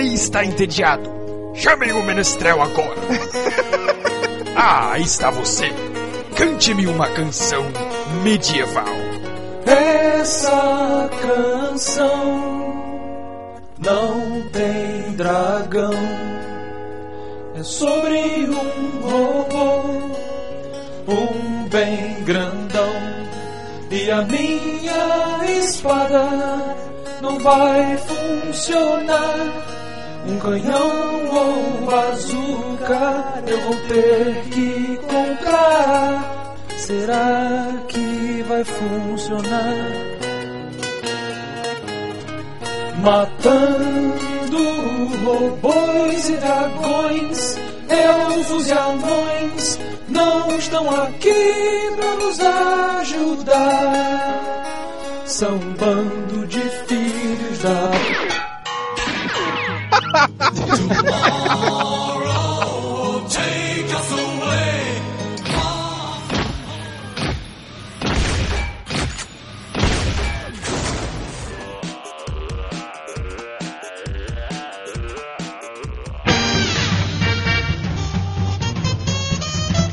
rei está entediado. Chamem o menestrel agora. ah, aí está você. Cante-me uma canção medieval. Essa canção não tem dragão. É sobre um robô, um bem grandão. E a minha espada não vai funcionar. Um canhão ou bazuca eu vou ter que comprar. Será que vai funcionar? Matando robôs e dragões, elfos e anões não estão aqui pra nos ajudar. São um bando de filhos da.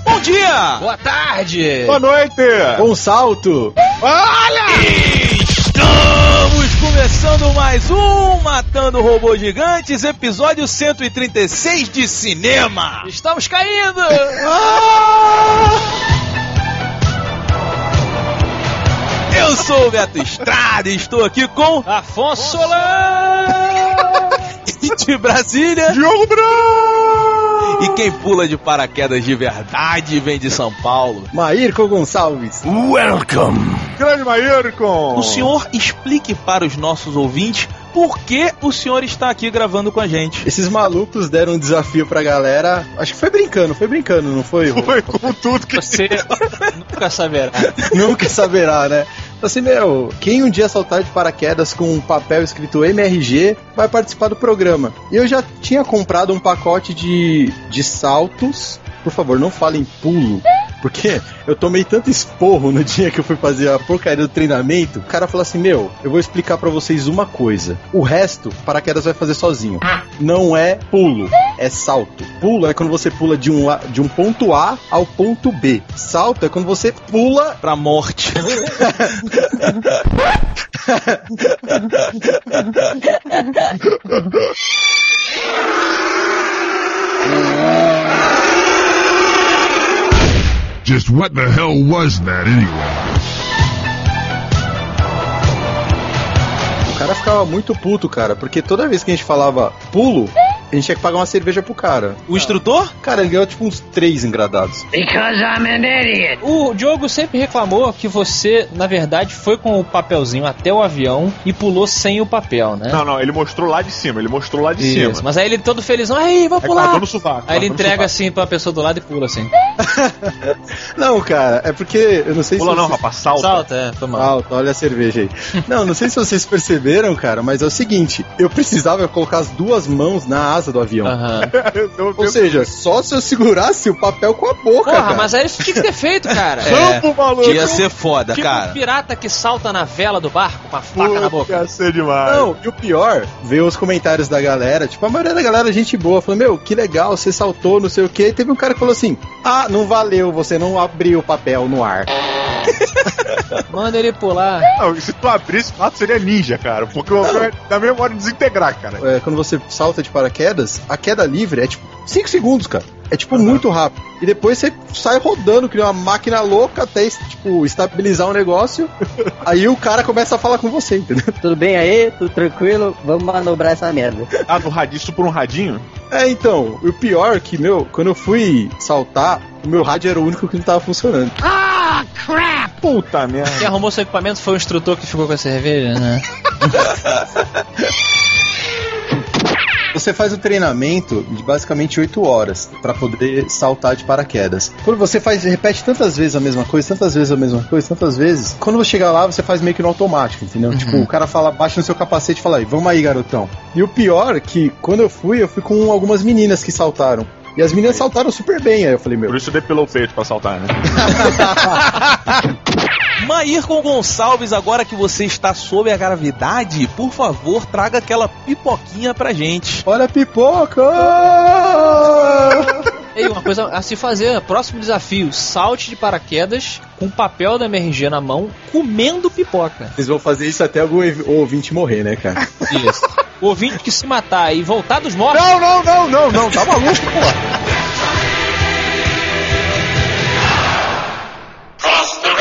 Bom dia! Boa tarde! Boa noite! Um salto! Olha! Estamos começando mais um Matando Robôs Gigantes, episódio 136 de cinema! Estamos caindo! Eu sou o Beto Estrada e estou aqui com Afonso Solano! de Brasília Diogo Branco! E quem pula de paraquedas de verdade vem de São Paulo. Maírco Gonçalves. Welcome. Grande Maírcon! O senhor explique para os nossos ouvintes por que o senhor está aqui gravando com a gente. Esses malucos deram um desafio pra galera. Acho que foi brincando, foi brincando, não foi? Foi como tudo que Você nunca saberá. Nunca saberá, né? Assim, meu, quem um dia saltar de paraquedas com um papel escrito MRG vai participar do programa. E eu já tinha comprado um pacote de, de saltos. Por favor, não falem pulo. Porque eu tomei tanto esporro no dia que eu fui fazer a porcaria do treinamento. O cara falou assim: Meu, eu vou explicar pra vocês uma coisa. O resto, paraquedas vai fazer sozinho. Não é pulo, é salto. Pulo é quando você pula de um, de um ponto A ao ponto B. Salto é quando você pula Pra morte. Just what the hell was that anyway? O cara ficava muito puto, cara, porque toda vez que a gente falava pulo, a gente tinha que pagar uma cerveja pro cara. O instrutor? Cara, ele ganhou tipo uns três engradados. O Diogo sempre reclamou que você, na verdade, foi com o papelzinho até o avião e pulou sem o papel, né? Não, não, ele mostrou lá de cima, ele mostrou lá de Isso, cima. mas aí ele todo felizão, aí, vou É pular. sovaco. Aí ele entrega sovaco. assim pra pessoa do lado e pula assim. Não, cara, é porque eu não sei Pula se. não, vocês- rapaz, salta. Salta, é, foi mal. Alto, olha a cerveja aí. Não, não sei se vocês perceberam, cara, mas é o seguinte: eu precisava colocar as duas mãos na asa do avião. Eu- Ou seja, só se eu segurasse o papel com a boca, Porra, cara. mas aí isso tinha que ter feito, cara. É, Campo, maluco! ia ser foda, Tipo cara. um pirata que salta na vela do barco com a faca na boca. Ia ser demais. Não, e o pior, ver os comentários da galera, tipo, a maioria da galera é gente boa, falou, meu, que legal, você saltou, não sei o que. Teve um cara que falou assim, ah, não valeu, você não abriu o papel no ar. Manda ele pular. Não, se tu abrisse, o fato seria ninja, cara. Porque o é da mesma hora de desintegrar, cara. É, quando você salta de paraquedas, a queda livre é tipo 5 segundos, cara. É tipo muito rápido. E depois você sai rodando, que uma máquina louca, até tipo, estabilizar o negócio. aí o cara começa a falar com você, entendeu? Tudo bem aí? Tudo tranquilo? Vamos manobrar essa merda. Ah, no radinho, isso por um radinho? É, então, o pior é que, meu, quando eu fui saltar, o meu rádio era o único que não tava funcionando. Puta merda. Quem arrumou seu equipamento foi o instrutor que ficou com a cerveja, né? Você faz o treinamento de basicamente 8 horas pra poder saltar de paraquedas. Quando você faz, repete tantas vezes a mesma coisa, tantas vezes a mesma coisa, tantas vezes, quando você chegar lá, você faz meio que no automático, entendeu? Tipo, o cara fala, baixa no seu capacete e fala aí, vamos aí, garotão. E o pior é que quando eu fui, eu fui com algumas meninas que saltaram. E as meninas saltaram super bem. Aí eu falei, meu, Por isso depilou o peito pra saltar, né? Maírcon Gonçalves, agora que você está sob a gravidade, por favor, traga aquela pipoquinha pra gente. Olha a pipoca! Ei, uma coisa a se fazer, próximo desafio, salte de paraquedas com papel da MRG na mão, comendo pipoca. Vocês vão fazer isso até algum ouvinte morrer, né, cara? Isso. O ouvinte que se matar e voltar dos mortos. Não, não, não, não, não, tá maluco, pô. Cross the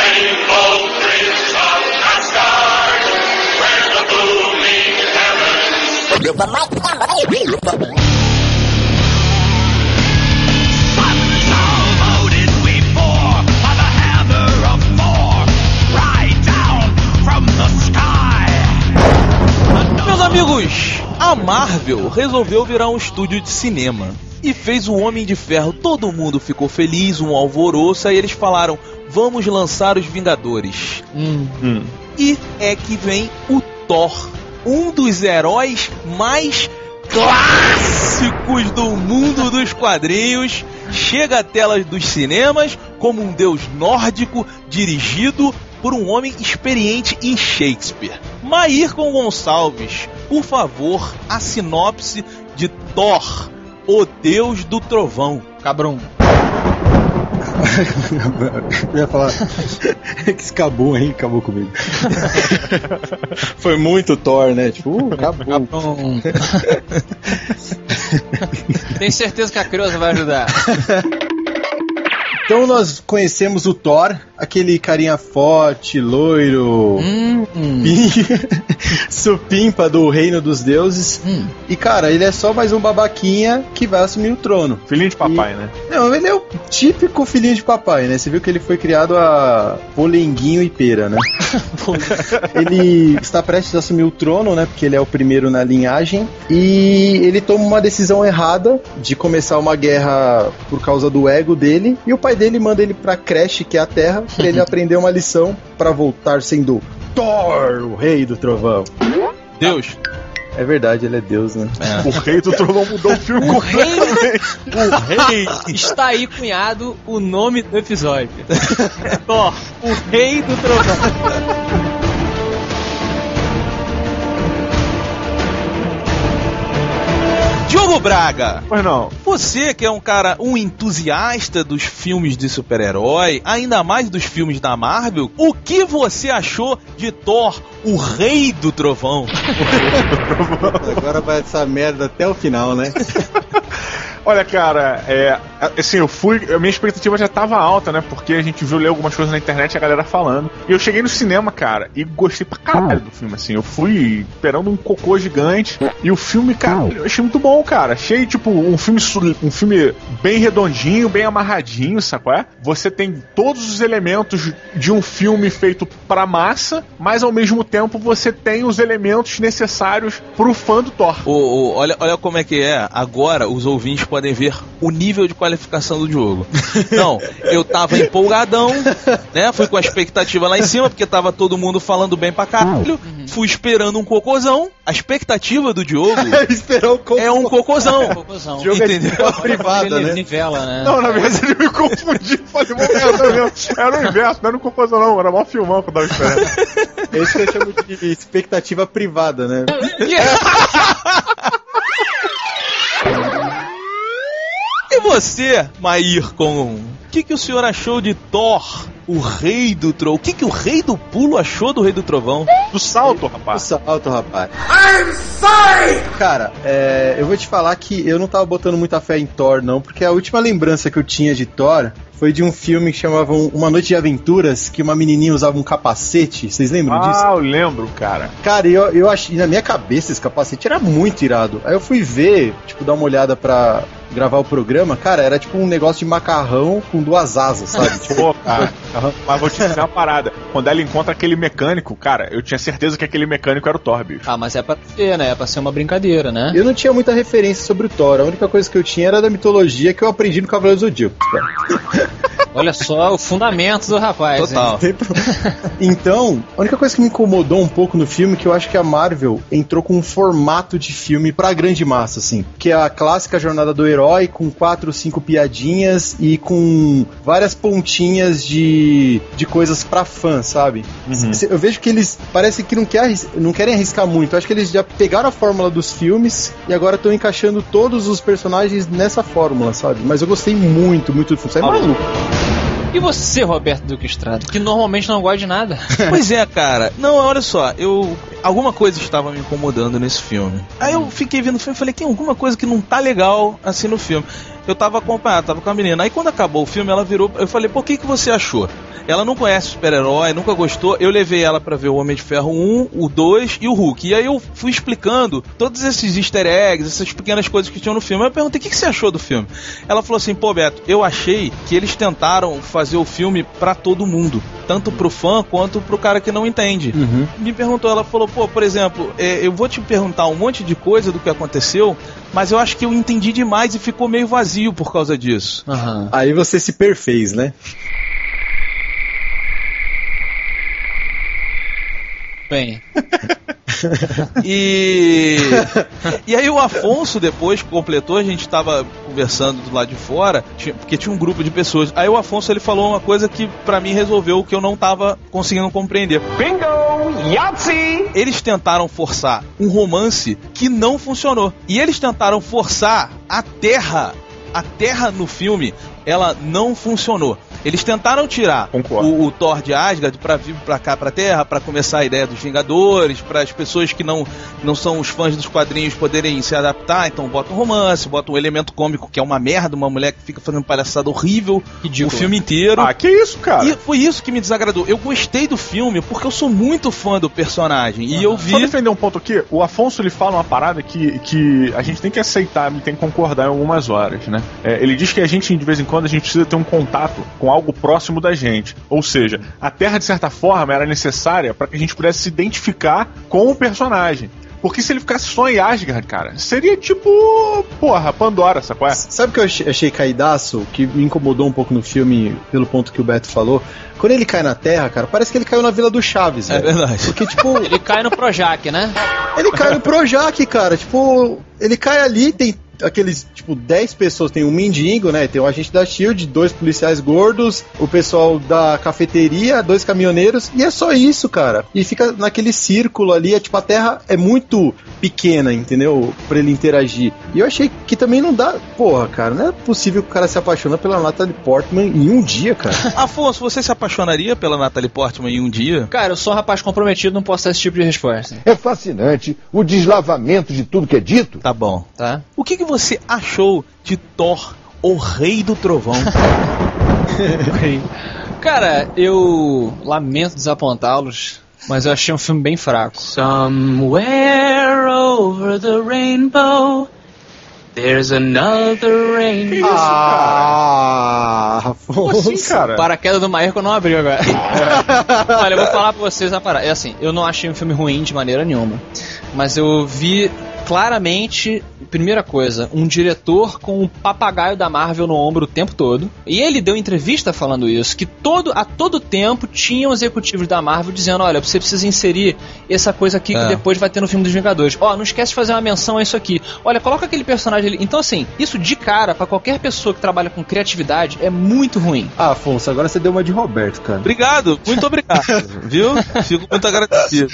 amigos, a Marvel resolveu virar um estúdio de cinema e fez o Homem de Ferro. Todo mundo ficou feliz, um alvoroço, aí eles falaram: vamos lançar os Vingadores. E é que vem o Thor, um dos heróis mais clássicos do mundo dos quadrinhos. Chega à tela dos cinemas como um deus nórdico dirigido por um homem experiente em Shakespeare. Maírcon Gonçalves, por favor, a sinopse de Thor, o deus do trovão. Cabrum. Eu ia falar que acabou, hein? Acabou comigo. Foi muito Thor, né? Tipo, uh, acabou. Tem certeza que a Creuza vai ajudar. Então nós conhecemos o Thor, aquele carinha forte, loiro, Hum, supimpa do reino dos deuses. hum. E cara, ele é só mais um babaquinha que vai assumir o trono. Filhinho de papai, né? Não, ele é o típico filhinho de papai, né? Você viu que ele foi criado a polenguinho e pera, né? ele está prestes a assumir o trono, né? Porque ele é o primeiro na linhagem. E ele toma uma decisão errada de começar uma guerra por causa do ego dele. E o pai dele manda ele pra creche, que é a Terra, pra ele aprender uma lição pra voltar sendo Thor, o rei do trovão. Deus. É verdade, ele é Deus, né? O rei do trovão mudou o filme O rei. O rei. está aí, cunhado, o nome do episódio. Thor, o rei do trovão. Diogo Braga. Pois não. Você que é um cara, um entusiasta dos filmes de super-herói, ainda mais dos filmes da Marvel, o que você achou de Thor, o rei do trovão? Agora vai essa merda até o final, né? Olha, cara, é. Assim, eu fui. A minha expectativa já tava alta, né? Porque a gente viu ler algumas coisas na internet e a galera falando. E eu cheguei no cinema, cara, e gostei pra caralho do filme, assim. Eu fui esperando um cocô gigante. E o filme, cara, eu achei muito bom, cara. Achei, tipo, um filme, um filme bem redondinho, bem amarradinho, sacou? É? Você tem todos os elementos de um filme feito pra massa, mas ao mesmo tempo você tem os elementos necessários pro fã do Thor. Olha, olha como é que é. Agora os ouvintes podem ver o nível de qualificação do Diogo. Não, eu tava empolgadão, né? Fui com a expectativa lá em cima, porque tava todo mundo falando bem pra caralho. Fui esperando um cocôzão. A expectativa do Diogo cocô. é um cocôzão. Cocôzão. Jogo é de Entendeu? escola privada, né? nivela, né? Não, na verdade ele me confundiu. Falei. Era o inverso, não era um cocôzão, não. Era mó filmão que eu tava esperando. É isso que eu chamo de expectativa privada, né? E você, Maírcon? O que, que o senhor achou de Thor, o rei do trovão? O que, que o rei do pulo achou do rei do trovão? Do salto, rapaz. salto, rapaz. I'm sorry! Cara, é, eu vou te falar que eu não tava botando muita fé em Thor, não, porque a última lembrança que eu tinha de Thor foi de um filme que chamava Um- Uma Noite de Aventuras, que uma menininha usava um capacete. Vocês lembram disso? Ah, eu lembro, cara. Cara, eu, eu achei, na minha cabeça esse capacete era muito irado. Aí eu fui ver, tipo, dar uma olhada pra gravar o programa, cara, era tipo um negócio de macarrão com duas asas, sabe? Tipo, Pô, cara. Mas vou te dizer uma parada. Quando ela encontra aquele mecânico, cara, eu tinha certeza que aquele mecânico era o Thor, bicho. Ah, mas é pra ser, né? É pra ser uma brincadeira, né? eu não tinha muita referência sobre o Thor, a única coisa que eu tinha era da mitologia que eu aprendi no Cavaleiro do Zodíaco. Olha só o fundamento do rapaz. hein? Total. Então, a única coisa que me incomodou um pouco no filme é que eu acho que a Marvel entrou com um formato de filme pra grande massa, assim. Que é a clássica jornada do herói, com quatro, cinco piadinhas e com várias pontinhas de, de coisas pra fã, sabe? Se- Eu vejo que eles parece que não, quer, não querem arriscar muito. Eu acho que eles já pegaram a fórmula dos filmes e agora estão encaixando todos os personagens nessa fórmula, sabe? Mas eu gostei muito, muito do filme. Você é maluco. E você, Roberto Duque Estrada, que normalmente não gosta de nada? Pois é, cara. Não, olha só, eu. Alguma coisa estava me incomodando nesse filme. Aí eu fiquei vendo o filme e falei, tem alguma coisa que não tá legal assim no filme. Eu tava acompanhado, tava com a menina. Aí quando acabou o filme, ela virou. Eu falei, por que, que você achou? Ela não conhece super-herói, nunca gostou. Eu levei ela pra ver o Homem de Ferro 1, o 2 e o Hulk. E aí eu fui explicando todos esses easter eggs, essas pequenas coisas que tinham no filme. Eu perguntei, o que, que você achou do filme? Ela falou assim, pô, Beto, eu achei que eles tentaram fazer o filme pra todo mundo. Tanto pro fã quanto pro cara que não entende. Me perguntou, ela falou, pô, por exemplo, é, eu vou te perguntar um monte de coisa do que aconteceu, mas eu acho que eu entendi demais e ficou meio vazio por causa disso. Aham. Aí você se perfez, né? Bem, E. e aí o Afonso depois completou, a gente tava conversando do lado de fora, porque tinha um grupo de pessoas. Aí o Afonso ele falou uma coisa que pra mim resolveu o que eu não tava conseguindo compreender. Bingo! Yahtzee! Eles tentaram forçar um romance que não funcionou. E eles tentaram forçar a Terra. A Terra no filme, ela não funcionou. Eles tentaram tirar o, o Thor de Asgard pra vir pra cá, pra Terra, pra começar a ideia dos Vingadores, para as pessoas que não, não são os fãs dos quadrinhos poderem se adaptar. Então bota um romance, bota um elemento cômico que é uma merda, uma mulher que fica fazendo palhaçada horrível Ridículo. o filme inteiro. Ah, que isso, cara? E foi isso que me desagradou. Eu gostei do filme porque eu sou muito fã do personagem. E eu vi. Só defender um ponto aqui, o Afonso ele fala uma parada que, que a gente tem que aceitar, tem que concordar em algumas horas, né? É, ele diz que a gente, de vez em quando, a gente precisa ter um contato com algo próximo da gente. Ou seja, a Terra, de certa forma, era necessária para que a gente pudesse se identificar com o personagem. Porque se ele ficasse só em Asgard, cara, seria tipo, porra, Pandora, sacou? É? Sabe o que eu achei, caidaço, que me incomodou um pouco no filme, pelo ponto que o Beto falou? Quando ele cai na Terra, cara, parece que ele caiu na Vila do Chaves, É velho. verdade. Porque, tipo, ele cai no Projac, né? ele cai no Projac, cara. Tipo, ele cai ali, tem aqueles, tipo, 10 pessoas. Tem um mendigo, né? Tem um agente da Shield, dois policiais gordos, o pessoal da cafeteria, dois caminhoneiros, e é só isso, cara. E fica naquele círculo ali, é tipo, a Terra é muito pequena, entendeu? Pra ele interagir. E eu achei que também não dá. Porra, cara, não é possível que o cara se apaixona pela Natalie Portman em um dia, cara. Afonso, você se apaixonaria pela Natalie Portman em um dia? Cara, eu sou um rapaz comprometido, não posso dar esse tipo de resposta. É fascinante o deslavamento de tudo que é dito. Tá bom. Tá? O que, que você achou de Thor, o Rei do Trovão? Cara, eu lamento desapontá-los, mas eu achei um filme bem fraco. Somewhere over the rainbow, there's another rainbow. Ah, Como assim, cara? O paraquedas do Maerco não abriu agora. Olha, eu vou falar pra vocês a parada. É assim, eu não achei um filme ruim de maneira nenhuma. Mas eu vi claramente, primeira coisa, um diretor com o papagaio da Marvel no ombro o tempo todo. E ele deu entrevista falando isso, que todo, a todo tempo tinham executivos da Marvel dizendo, olha, você precisa inserir essa coisa aqui É. que depois vai ter no filme dos Vingadores. Ó, não esquece de fazer uma menção a isso aqui. Olha, coloca aquele personagem ali. Então assim, isso de cara, pra qualquer pessoa que trabalha com criatividade, é muito ruim. Ah, Afonso, agora você deu uma de Roberto, cara. Obrigado, muito obrigado. Viu? Fico muito agradecido.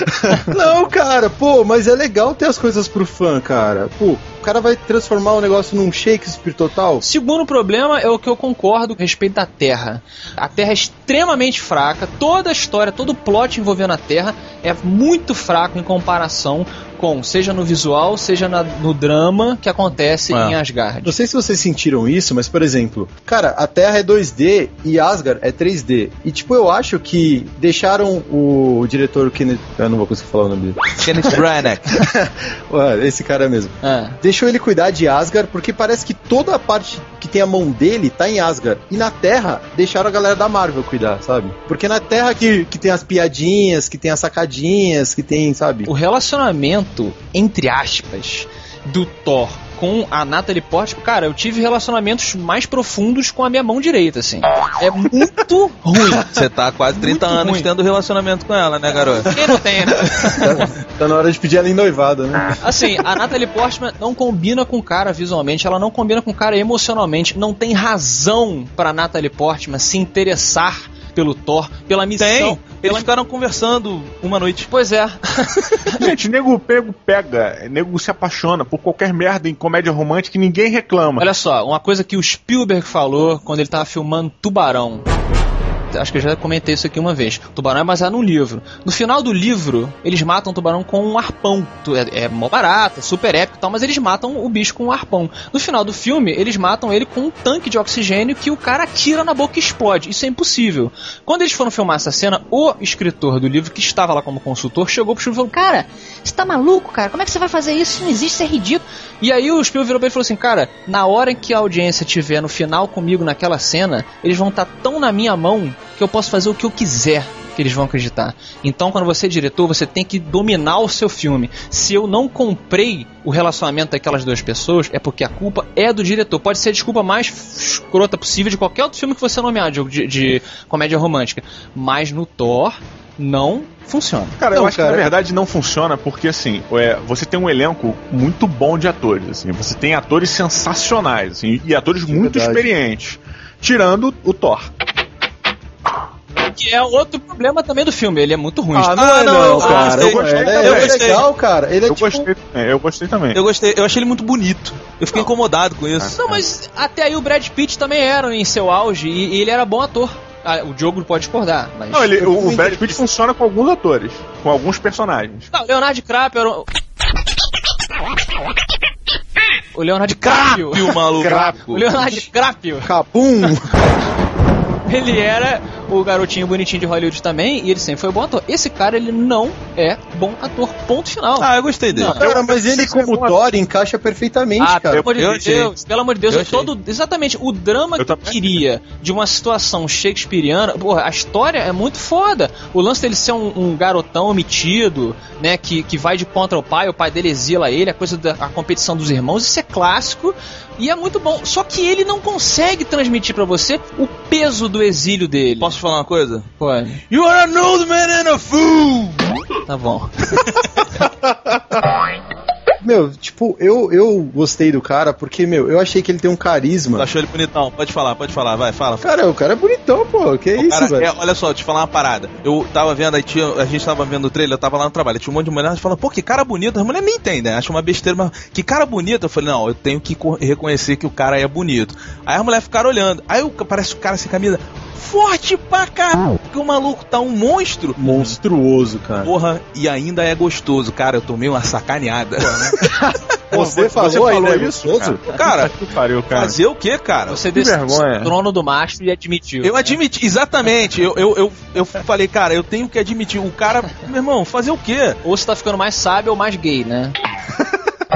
Não, cara, pô, mas é legal ter as coisas pro fã, cara. Pô, o cara vai transformar o negócio num Shakespeare total. Segundo problema é o que eu concordo a respeito da Terra. A Terra é extremamente fraca, toda a história, todo o plot envolvendo a Terra é muito fraco em comparação com, seja no visual, seja na- no drama que acontece É. em Asgard. Não sei se vocês sentiram isso, mas por exemplo, cara, a Terra é 2D e Asgard é 3D. E tipo, eu acho que deixaram o diretor Kenneth. Eu não vou conseguir falar o nome dele. Kenneth Branagh. Ué, Esse cara mesmo. Ah. Deixou ele cuidar de Asgard, porque parece que toda a parte que tem a mão dele tá em Asgard. E na Terra, deixaram a galera da Marvel cuidar, sabe? Porque na Terra que, que tem as piadinhas, que tem as sacadinhas, que tem, sabe? O relacionamento, entre aspas, do Thor com a Natalie Portman, cara, eu tive relacionamentos mais profundos com a minha mão direita, assim. É muito ruim. Você tá há quase 30 Muito anos ruim. tendo relacionamento com ela, né, garoto? Quem não tem, né? Tá na hora de pedir ela em noivado, né? Assim, a Natalie Portman não combina com o cara visualmente, ela não combina com o cara emocionalmente. Não tem razão pra Natalie Portman se interessar pelo Thor, pela missão. Tem. Eles pela... ficaram conversando uma noite. Pois é. Gente, nego pego pega, nego se apaixona por qualquer merda em comédia romântica e ninguém reclama. Olha só, uma coisa que o Spielberg falou quando ele tava filmando Tubarão. Acho que eu já comentei isso aqui uma vez. Tubarão é baseado num livro. No final do livro, eles matam o tubarão com um arpão. É, é mó barato, é super épico e tal, mas eles matam o bicho com um arpão. No final do filme, eles matam ele com um tanque de oxigênio que o cara atira na boca e explode. Isso é impossível. Quando eles foram filmar essa cena, o escritor do livro, que estava lá como consultor, chegou pro Spielberg e falou: Cara, você tá maluco, cara? Como é que você vai fazer isso? Isso não existe, isso é ridículo. E aí o Spielberg virou pra ele e falou assim: Cara, na hora em que a audiência estiver no final comigo naquela cena, eles vão estar tão na minha mão que eu posso fazer o que eu quiser que eles vão acreditar. Então, quando você é diretor, você tem que dominar o seu filme. Se eu não comprei o relacionamento daquelas duas pessoas, é porque a culpa é do diretor. Pode ser a desculpa mais escrota possível de qualquer outro filme que você nomear de, de, de comédia romântica. Mas no Thor, não funciona. Cara, eu Não, acho que cara. na verdade não funciona porque assim, é, você tem um elenco muito bom de atores, assim, você tem atores sensacionais, assim, e atores muito verdade. experientes, tirando o Thor. Que é outro problema também do filme. Ele é muito ruim. Ah, não Ah, é não, não, eu cara. gostei, Eu gostei, eu ele é gostei. legal, cara. Ele é Eu tipo... gostei também, eu gostei também. Eu gostei, eu achei ele muito bonito. Eu fiquei incomodado com isso. Não, mas até aí o Brad Pitt também era em seu auge e, e ele era bom ator. Ah, o Diogo pode discordar, mas. Não, ele, o, o Brad Pitt funciona com alguns atores, com alguns personagens. Não, o Leonardo DiCaprio era. um- O Leonardo DiCaprio. E o maluco. O Leonardo DiCaprio. Cabum! Ele era o garotinho bonitinho de Hollywood também e ele sempre foi bom ator. Esse cara, ele não é bom ator. Ponto final. Ah, eu gostei dele. Não. Cara, mas ele como Thor encaixa perfeitamente, Ah, pelo cara. amor de eu Deus, achei. pelo amor de Deus, Eu todo, exatamente, o drama Eu que também. queria de uma situação shakespeariana, porra, a história é muito foda. O lance dele ser um, um garotão metido, né, que, que vai de contra o pai, o pai dele exila ele, a coisa da a competição dos irmãos, isso é clássico e é muito bom. Só que ele não consegue transmitir pra você o peso do exílio dele. Posso falar uma coisa? Pode. You are an old man and a fool! Tá bom. Meu, tipo, eu, eu gostei do cara porque, meu, eu achei que ele tem um Tu carisma. achou ele bonitão? Pode falar, pode falar, vai, fala. Cara, o cara é bonitão, pô. Que O isso, cara velho? é- olha só, te falar uma parada. Eu tava vendo, aí tinha, a gente tava vendo o trailer, eu tava lá no trabalho, tinha um monte de mulher falando, pô, que cara bonito. As mulheres nem entendem, acham uma besteira, mas que cara bonito. Eu falei, não, eu tenho que co- reconhecer que o cara é bonito. Aí as mulheres ficaram olhando. Aí o- parece o cara sem camisa, forte pra caralho, que o maluco tá um monstro. Monstruoso, cara. Porra, e ainda é gostoso, cara. Eu tomei uma sacaneada. Você falou, falou ainda é isso, gostoso? Cara, Que pariu, cara. fazer o que, cara? Você desceu trono do mastro e admitiu. Eu admiti, exatamente. Eu, eu, eu, eu falei, cara, eu tenho que admitir. O cara, meu irmão, fazer o quê? Ou você tá ficando mais sábio ou mais gay, né?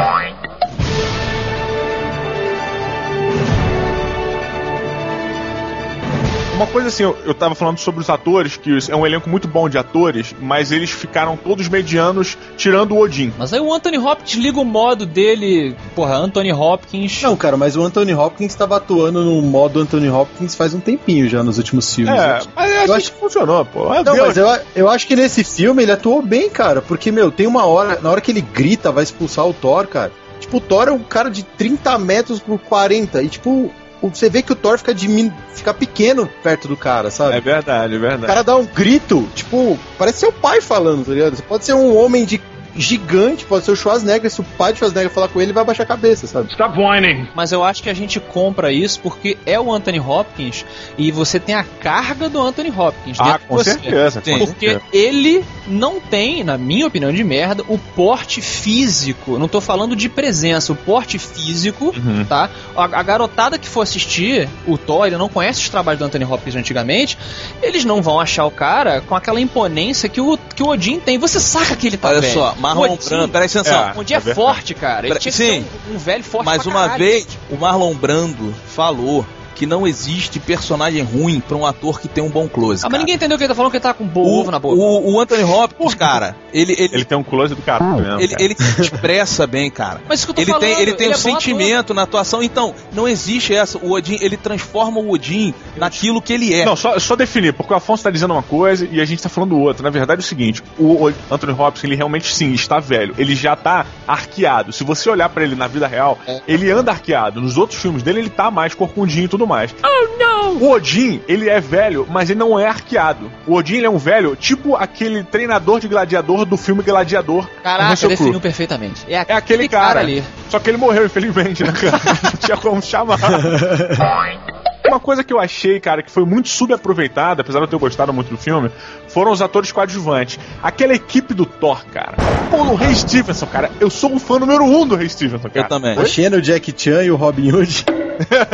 Uma coisa assim, eu, eu tava falando sobre os atores, que é um elenco muito bom de atores, mas eles ficaram todos medianos, tirando o Odin. Mas aí o Anthony Hopkins liga o modo dele. Porra, Anthony Hopkins. Não, cara, mas o Anthony Hopkins estava atuando no modo Anthony Hopkins faz um tempinho já nos últimos filmes. É, mas é Eu assim acho- que funcionou, pô. Meu Não, Deus. mas eu, eu acho que nesse filme ele atuou bem, cara. Porque, meu, tem uma hora, na hora que ele grita, vai expulsar o Thor, cara. Tipo, o Thor é um cara de 30 metros por 40. E, tipo, você vê que o Thor fica, dimin... fica pequeno perto do cara, sabe? É verdade, é O verdade. cara dá um grito, tipo, parece seu pai falando, tá ligado? Você pode ser um homem de gigante, pode ser o Schwarzenegger, se o pai de Schwarzenegger falar com ele, ele vai baixar a cabeça, sabe? Stop whining. Mas eu acho que a gente compra isso porque é o Anthony Hopkins e você tem a carga do Anthony Hopkins. Ah, com você. certeza. Com Porque ele não tem, na minha opinião de merda, o porte físico. Não tô falando de presença, o porte físico, Uhum. tá? A, a garotada que for assistir o Thor, ele não conhece os trabalhos do Anthony Hopkins antigamente, eles não vão achar o cara com aquela imponência que o, que o Odin tem. Você saca que ele tá Olha velho. só, Marlon Odin- Brando, presta atenção. É. O Odin é, forte, cara. Ele tinha sim. um, um velho forte Mas uma caralho. vez, o Marlon Brando falou que não existe personagem ruim pra um ator que tem um bom close. Ah, mas cara. ninguém entendeu o que ele tá falando, que ele tá com um bom o, ovo na boca. O, o Anthony Hopkins, cara, ele, ele, Ele tem um close do caralho mesmo. ele, cara. ele expressa bem, cara. Mas isso que eu tô ele tem, falando, ele tem ele um é sentimento na atuação. Então, não existe essa. O Odin, ele transforma o Odin naquilo que ele é. Não, só, só definir, porque o Afonso tá dizendo uma coisa e a gente tá falando outra. Na verdade é o seguinte, o, Anthony Hopkins, ele realmente sim, está velho. Ele já tá arqueado. Se você olhar pra ele na vida real, ele anda arqueado. Nos outros filmes dele, ele tá mais corcundinho e tudo mais. Oh, não! O Odin, ele é velho, mas ele não é arqueado. O Odin, ele é um velho, tipo aquele treinador de gladiador do filme Gladiador. Caraca, definiu perfeitamente. É, É aquele cara. ali. Só que ele morreu, infelizmente, né, cara? Não tinha como chamar. Uma coisa que eu achei, cara, que foi muito subaproveitada, apesar de eu ter gostado muito do filme, foram os atores coadjuvantes. Aquela equipe do Thor, cara. Pô, o Ray Stevenson, cara. Eu sou um fã número um do Ray Stevenson, cara. Eu também. A Xena, o Jack Chan e o Robin Hood.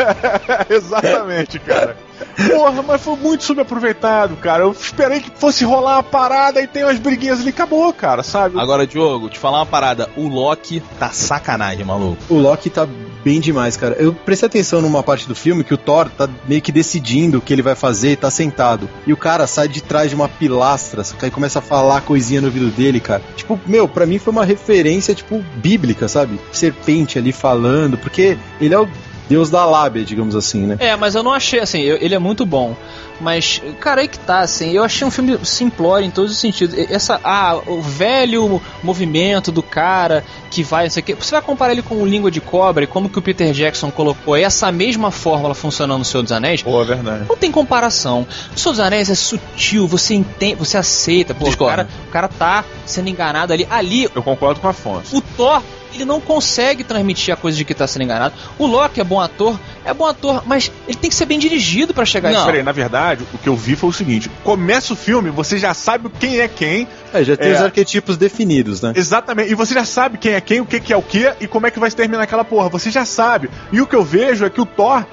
Exatamente, cara. Porra, mas foi muito subaproveitado, cara. Eu esperei que fosse rolar uma parada e tem umas briguinhas ali. Acabou, cara, sabe? Agora, Diogo, te falar uma parada. O Loki tá sacanagem, maluco. O Loki tá bem demais, cara. Eu prestei atenção numa parte do filme que o Thor tá meio que decidindo o que ele vai fazer e tá sentado. E o cara sai de trás de uma pilastra, aí começa a falar coisinha no ouvido dele, cara. Tipo, meu, pra mim foi uma referência, tipo, bíblica, sabe? Serpente ali falando, porque ele é o deus da lábia, digamos assim, né? É, mas eu não achei, assim, eu- ele é muito bom. Mas, cara, aí que tá, assim, eu achei um filme simplório em todos os sentidos. Essa, ah, o velho movimento do cara que vai, não sei o quê. Você vai comparar ele com o Língua de Cobra e como que o Peter Jackson colocou essa mesma fórmula funcionando no Senhor dos Anéis? Pô, é verdade. Não tem comparação. O Senhor dos Anéis é sutil, você entende, você aceita. Pô, o cara, o cara tá sendo enganado ali. Ali, Eu concordo com o Afonso. o Thor, ele não consegue transmitir a coisa de que tá sendo enganado. O Loki é bom ator, é bom ator, mas ele tem que ser bem dirigido pra chegar a Não. isso. Peraí, na verdade, o que eu vi foi o seguinte: começa o filme, você já sabe quem é quem, É, já tem É. os arquetipos definidos, né? Exatamente. E você já sabe quem é quem, o que, que é o que e como é que vai se terminar aquela porra. Você já sabe. E o que eu vejo é que o Thor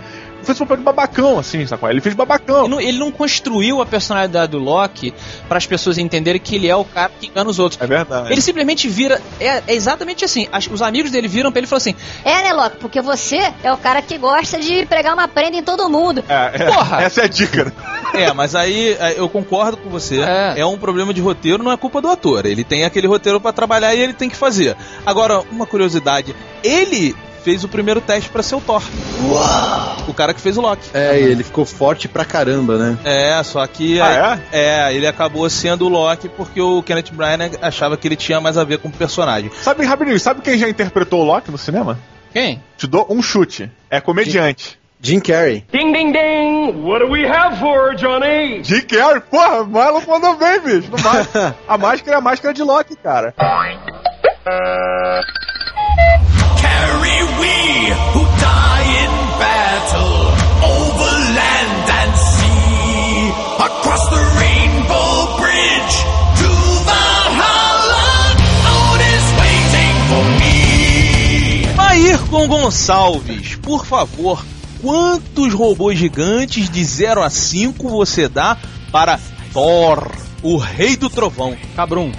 fez o papel de babacão, assim, sacou? Ele fez babacão. Ele não, ele não construiu a personalidade do Loki para as pessoas entenderem que ele é o cara que engana os outros. É verdade. Ele simplesmente vira. É, é exatamente assim. As- os amigos dele viram pra ele e falaram assim: É, né, Loki? Porque você é o cara que gosta de pregar uma prenda em todo mundo. É, é, Porra! Essa é a dica, né? É, mas aí é, eu concordo com você. É. É. um problema de roteiro, não é culpa do ator. Ele tem aquele roteiro pra trabalhar e ele tem que fazer. Agora, uma curiosidade: ele fez o primeiro teste pra ser o Thor. O cara que fez o Loki. É, ele ficou forte pra caramba, né? É, só que. Ah, é? ele acabou sendo o Loki porque o Kenneth Branagh achava que ele tinha mais a ver com o personagem. Sabe, rapidinho, sabe quem já interpretou o Loki no cinema? quem? Te dou um chute. É comediante. Jim Carrey. Ding, ding, ding. What do we have for, Johnny? Jim Carrey, porra, o Marlon mandou bem, bicho. A máscara é a máscara de Loki, cara. Carry we who die in battle over land and sea, across the rainbow bridge to Valhalla. Odin's waiting for me. Ayrton Gonçalves, por favor, quantos robôs gigantes de 0 a 5 você dá para Thor, o Rei do Trovão? Cabrum.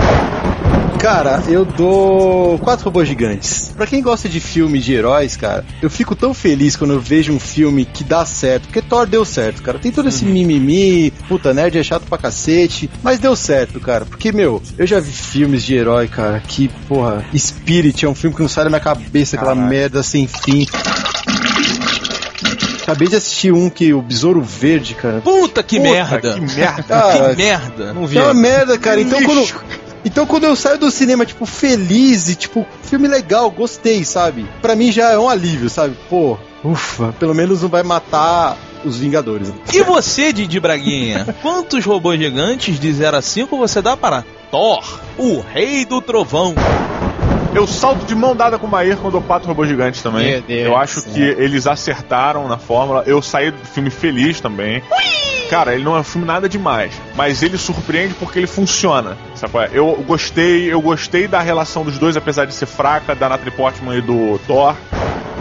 Cara, eu dou quatro robôs gigantes. Pra quem gosta de filme de heróis, cara, eu fico tão feliz quando eu vejo um filme que dá certo. Porque Thor deu certo, cara. Tem todo esse mimimi, puta, nerd é chato pra cacete. Mas deu certo, cara. Porque, meu, eu já vi filmes de herói, cara, que, porra, Spirit é um filme que não sai da minha cabeça, aquela Caraca. merda sem fim. Acabei de assistir um que o Besouro Verde, cara. Puta que Puta, merda! Que merda. Cara, Que merda! Não vi. é uma merda, cara. Então quando. Então quando eu saio do cinema, tipo, feliz e, tipo, filme legal, gostei, sabe? Pra mim já é um alívio, sabe? Pô, ufa, pelo menos não vai matar os Vingadores. E você, Didi Braguinha? Quantos robôs gigantes de 0 a 5 você dá para Thor, o Rei do Trovão? Eu salto de mão dada com o Maír quando eu pato robôs gigantes também. Meu Deus eu acho que eles acertaram na fórmula. Eu saí do filme feliz também. Cara, ele não é um filme nada demais, mas ele surpreende porque ele funciona. Sabe qual é? Eu gostei, eu gostei da relação dos dois, apesar de ser fraca, da Natalie Portman e do Thor.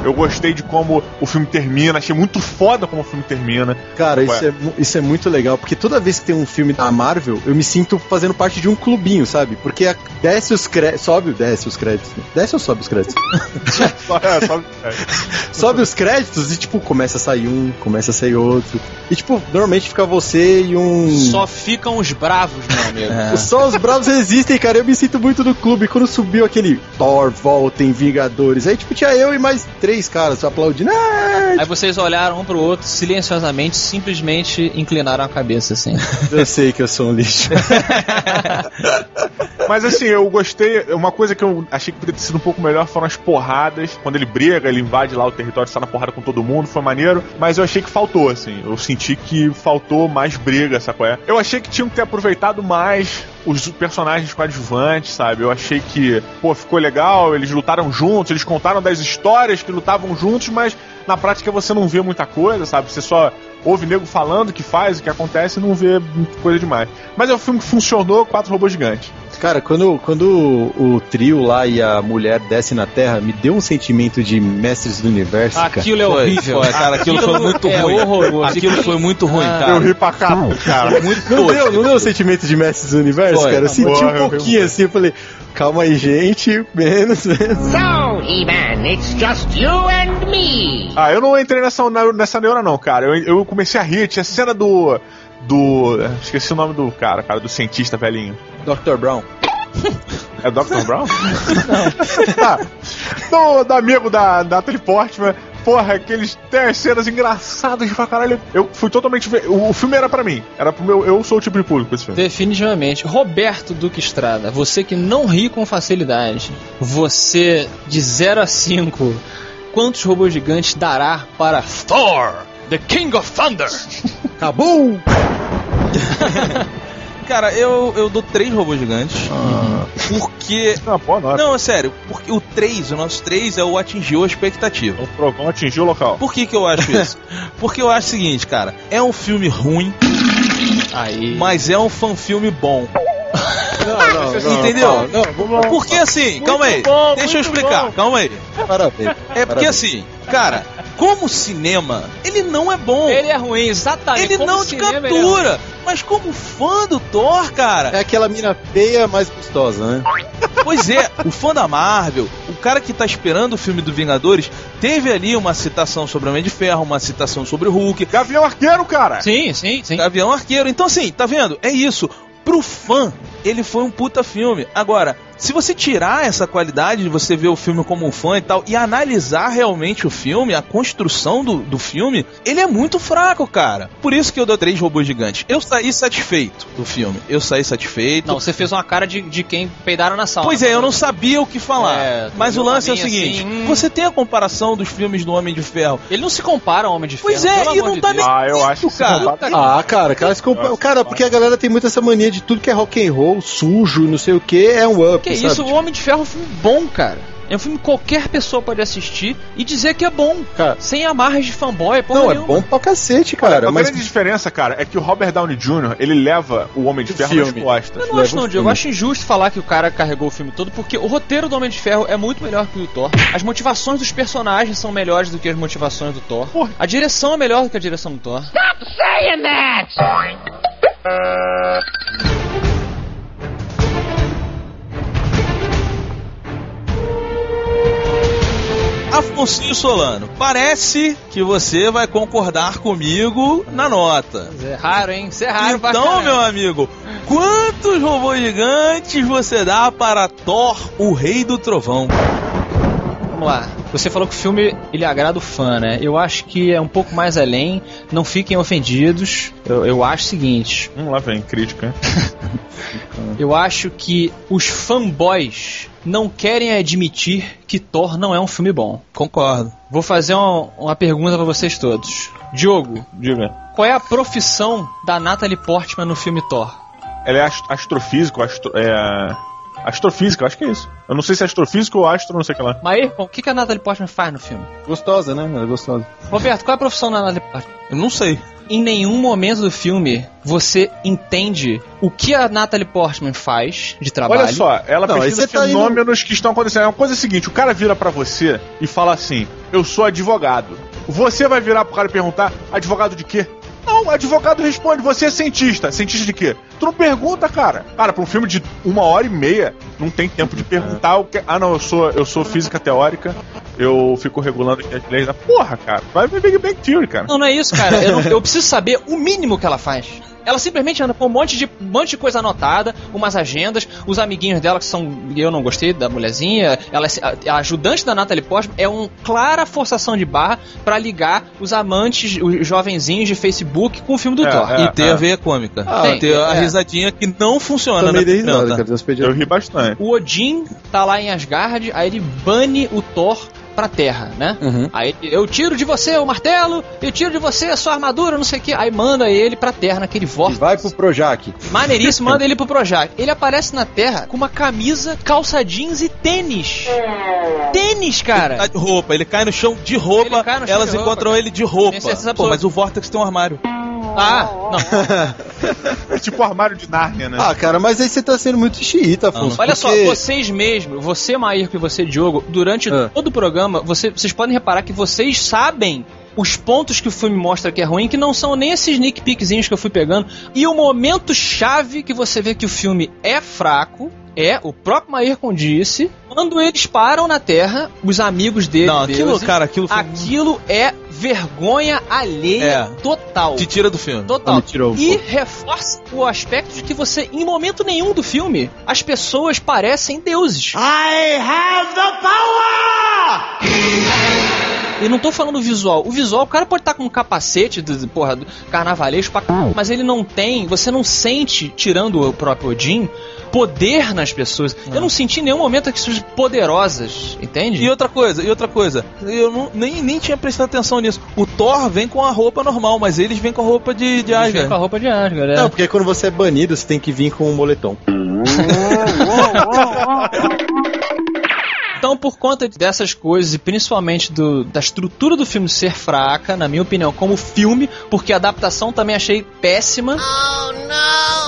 Eu gostei de como o filme termina. Achei muito foda como o filme termina. Cara, Ué. isso é, isso é muito legal, porque toda vez que tem um filme da Marvel, eu me sinto fazendo parte de um clubinho, sabe? Porque a- desce os créditos. Sobe, desce os créditos. Desce ou sobe os créditos? É, só- é. sobe os créditos e, tipo, começa a sair um, começa a sair outro. E, tipo, normalmente fica você e um. Só ficam os bravos, meu amigo. Só os bravos resistem, cara. Eu me sinto muito no clube. Quando subiu aquele Thor, voltem, Vingadores. Aí, tipo, tinha eu e mais três caras aplaudindo. Ah, Aí vocês olharam um pro outro silenciosamente, simplesmente inclinaram a cabeça assim. eu sei que eu sou um lixo. Mas assim, eu gostei. Uma coisa que eu achei que poderia ter sido um pouco melhor foram as porradas. Quando ele briga, ele invade lá o território, sai na porrada com todo mundo, foi maneiro. Mas eu achei que faltou, assim. Eu senti que faltou mais briga, qual é? Eu achei que tinham que ter aproveitado mais os personagens coadjuvantes, sabe? Eu achei que, pô, ficou legal, eles lutaram juntos, eles contaram das histórias que lutavam juntos, mas na prática você não vê muita coisa, sabe? Você só ouve nego falando o que faz, o que acontece e não vê coisa demais. Mas é um filme que funcionou, quatro robôs gigantes. Cara, quando, quando o, o trio lá e a mulher descem na Terra, me deu um sentimento de Mestres do Universo, cara. Aquilo é Foi, horrível. foi, cara, aquilo foi muito é ruim. horroroso. Aquilo foi muito ruim, Ah, cara. Eu ri pra cá, cara. Muito Não deu, não deu um sentimento de Mestres do Universo, Foi. cara? Eu senti um pouquinho assim, eu falei, calma aí, gente, menos, menos. So, He-Man, it's just you and me. Ah, eu não entrei nessa, nessa neura, não, cara. Eu, eu comecei a rir, tinha cena do. Do. Esqueci o nome do cara, cara, do cientista velhinho. Dr. Brown. É Dr. Brown? ah, do, do amigo da Natalie Portman. Porra, aqueles as cenas engraçadas pra caralho. Eu fui totalmente. ver- O, o filme era pra mim. Era pro meu. Eu sou o tipo de público esse filme. Definitivamente. Roberto Duque Estrada, você que não ri com facilidade, você de 0 a 5, quantos robôs gigantes dará para Thor, the King of Thunder. Acabou! Cara, eu, eu dou três robôs gigantes. Porque. Ah, boa nota. Não, é sério, porque o 3, o nosso 3 é o atingiu a expectativa. O trovão atingiu o local. Por que, que eu acho isso? Porque eu acho o seguinte, cara, é um filme ruim, aí? mas é um fanfilme bom. Não, não, não, Entendeu? Não, vamos lá. Porque assim, calma aí, bom, deixa eu explicar, bom. calma aí. Parabéns. É porque Parabéns. assim, cara, como cinema, ele não é bom. Ele é ruim, exatamente. Ele Como não te é captura. Mas como fã do Thor, cara, É aquela mina feia, mais gostosa, né? Pois é, o fã da Marvel, o cara que tá esperando o filme do Vingadores, teve ali uma citação sobre o Homem de Ferro, uma citação sobre o Hulk, Gavião Arqueiro, cara! Sim, sim, sim. Gavião Arqueiro. Então, assim, tá vendo? É isso. Pro fã, ele foi um puta filme. Agora, se você tirar essa qualidade de você ver o filme como um fã e tal, e analisar realmente o filme, a construção do, do filme, ele é muito fraco, cara. Por isso que eu dou três robôs gigantes. Eu saí satisfeito do filme. Eu saí satisfeito. Não, você fez uma cara de, de quem peidaram na sala. Pois é, eu não sabia o que falar. É, Mas o lance é o seguinte: assim, hum. você tem a comparação dos filmes do Homem de Ferro. Ele não se compara ao Homem de Ferro. Pois é, e não tá Deus. nem Ah, eu acho que cara. você Ah, cara, cara, se compa- cara, porque a galera tem muito essa mania de tudo que é rock and roll, sujo, não sei o que, é um up, Que sabe? isso, o Homem de Ferro é um filme bom, cara. É um filme que qualquer pessoa pode assistir e dizer que é bom. Cara. Sem amarras de fanboy, porra Não, é nenhuma. bom pra cacete, cara. a mas grande diferença, cara, é que o Robert Downey Jr., ele leva o Homem de Ferro nas filme. costas. Eu não Leva acho não, Diego. Eu acho injusto falar que o cara carregou o filme todo, porque o roteiro do Homem de Ferro é muito melhor que o do Thor. As motivações dos personagens são melhores do que as motivações do Thor. Porra. A direção é melhor do que a direção do Thor. Saying that! Afonso Solano, parece que você vai concordar comigo na nota. É raro, hein? Isso é raro Então, meu amigo, quantos robôs gigantes você dá para Thor, o Rei do Trovão? Vamos lá. Você falou que o filme ele agrada o fã, né? Eu acho que é um pouco mais além. Não fiquem ofendidos. Eu, eu acho o seguinte: Hum, lá vem, crítica. eu acho que os fanboys não querem admitir que Thor não é um filme bom. Concordo. Vou fazer uma, uma pergunta pra vocês todos. Diogo, Diga. qual é a profissão da Natalie Portman no filme Thor? Ela é ast- astrofísico, astro, é... Astrofísica, eu acho que é isso. Eu não sei se é astrofísica ou astro, não sei o que lá. Mas o que, que a Natalie Portman faz no filme? Gostosa, né? Ela é gostosa. Roberto, qual é a profissão da Natalie Portman? Eu não sei. Em nenhum momento do filme você entende o que a Natalie Portman faz de trabalho. Olha só, ela Não, pesquisa tá indo- fenômenos que estão acontecendo. É uma coisa seguinte, o cara vira pra você e fala assim, eu sou advogado. Você vai virar pro cara e perguntar, advogado de quê? Não, advogado responde, você é cientista. Cientista de quê? Tu não pergunta, cara. Cara, pra um filme de uma hora e meia, não tem tempo de perguntar o que. Ah, não, eu sou, eu sou física teórica, eu fico regulando aqui as leis da. Porra, cara, vai ver Big Bang Theory, cara. Não, não é isso, cara. Eu, não- eu preciso saber o mínimo que ela faz. Ela simplesmente anda com um monte de, um monte de coisa anotada, umas agendas, os amiguinhos dela que são. Eu não gostei da mulherzinha. Ela, é- a, a ajudante da Natalie Portman é uma clara forçação de barra pra ligar os amantes, os jovenzinhos de Facebook com o filme do É, Thor. é. e ter a veia cômica. Ah, Tem, ter a é. Risadinha que não funciona Também na dei risada, cara. Deus pediu. Eu ri bastante. O Odin tá lá em Asgard, aí ele bane o Thor pra terra, né? Uhum. Aí eu tiro de você o martelo, eu tiro de você a sua armadura, não sei o que. Aí manda ele pra terra naquele E vórtice. vai pro Projac. Maneiríssimo, manda ele pro Projac. Ele aparece na terra com uma camisa, calça jeans e tênis. Tênis, cara. Tá de roupa, ele cai no chão de roupa, Ele chão elas de roupa, encontram cara. ele de roupa. Pô, mas o Vortex tem um armário. Ah, não. É tipo o armário de Nárnia, né? Ah, cara, mas aí você tá sendo muito xiita, Afonso. Olha só, porque- vocês mesmos, você, Maírco, e você, Diogo, durante Ah. todo o programa, você- vocês podem reparar que vocês sabem os pontos que o filme mostra que é ruim, que não são nem esses sneak peekzinhos que eu fui pegando. E o momento chave que você vê que o filme é fraco é, o próprio Maírcon disse, quando eles param na Terra, os amigos dele, Não, aquilo, deuses, cara, aquilo foi aquilo é vergonha alheia É. total. te tira do filme. Total. Tirou e pouco. reforça o aspecto de que você, em momento nenhum do filme, as pessoas parecem deuses. I have the power! E não tô falando visual. O visual, o cara pode estar com um capacete do, porra, carnavalesco pra c... mas ele não tem, você não sente, tirando o próprio Odin, poder nas pessoas. Eu não senti em nenhum momento que pessoas poderosas, entende? E outra coisa, e outra coisa, eu não- nem, nem tinha prestado atenção nisso. O Thor vem com a roupa normal, mas eles vêm com a roupa de, de Eles vêm Asgard. com a roupa de Asgard, é. Não, porque quando você é banido, você tem que vir com um moletom. Então, por conta dessas coisas, e principalmente do- da estrutura do filme ser fraca, na minha opinião, como filme, porque a adaptação também achei péssima.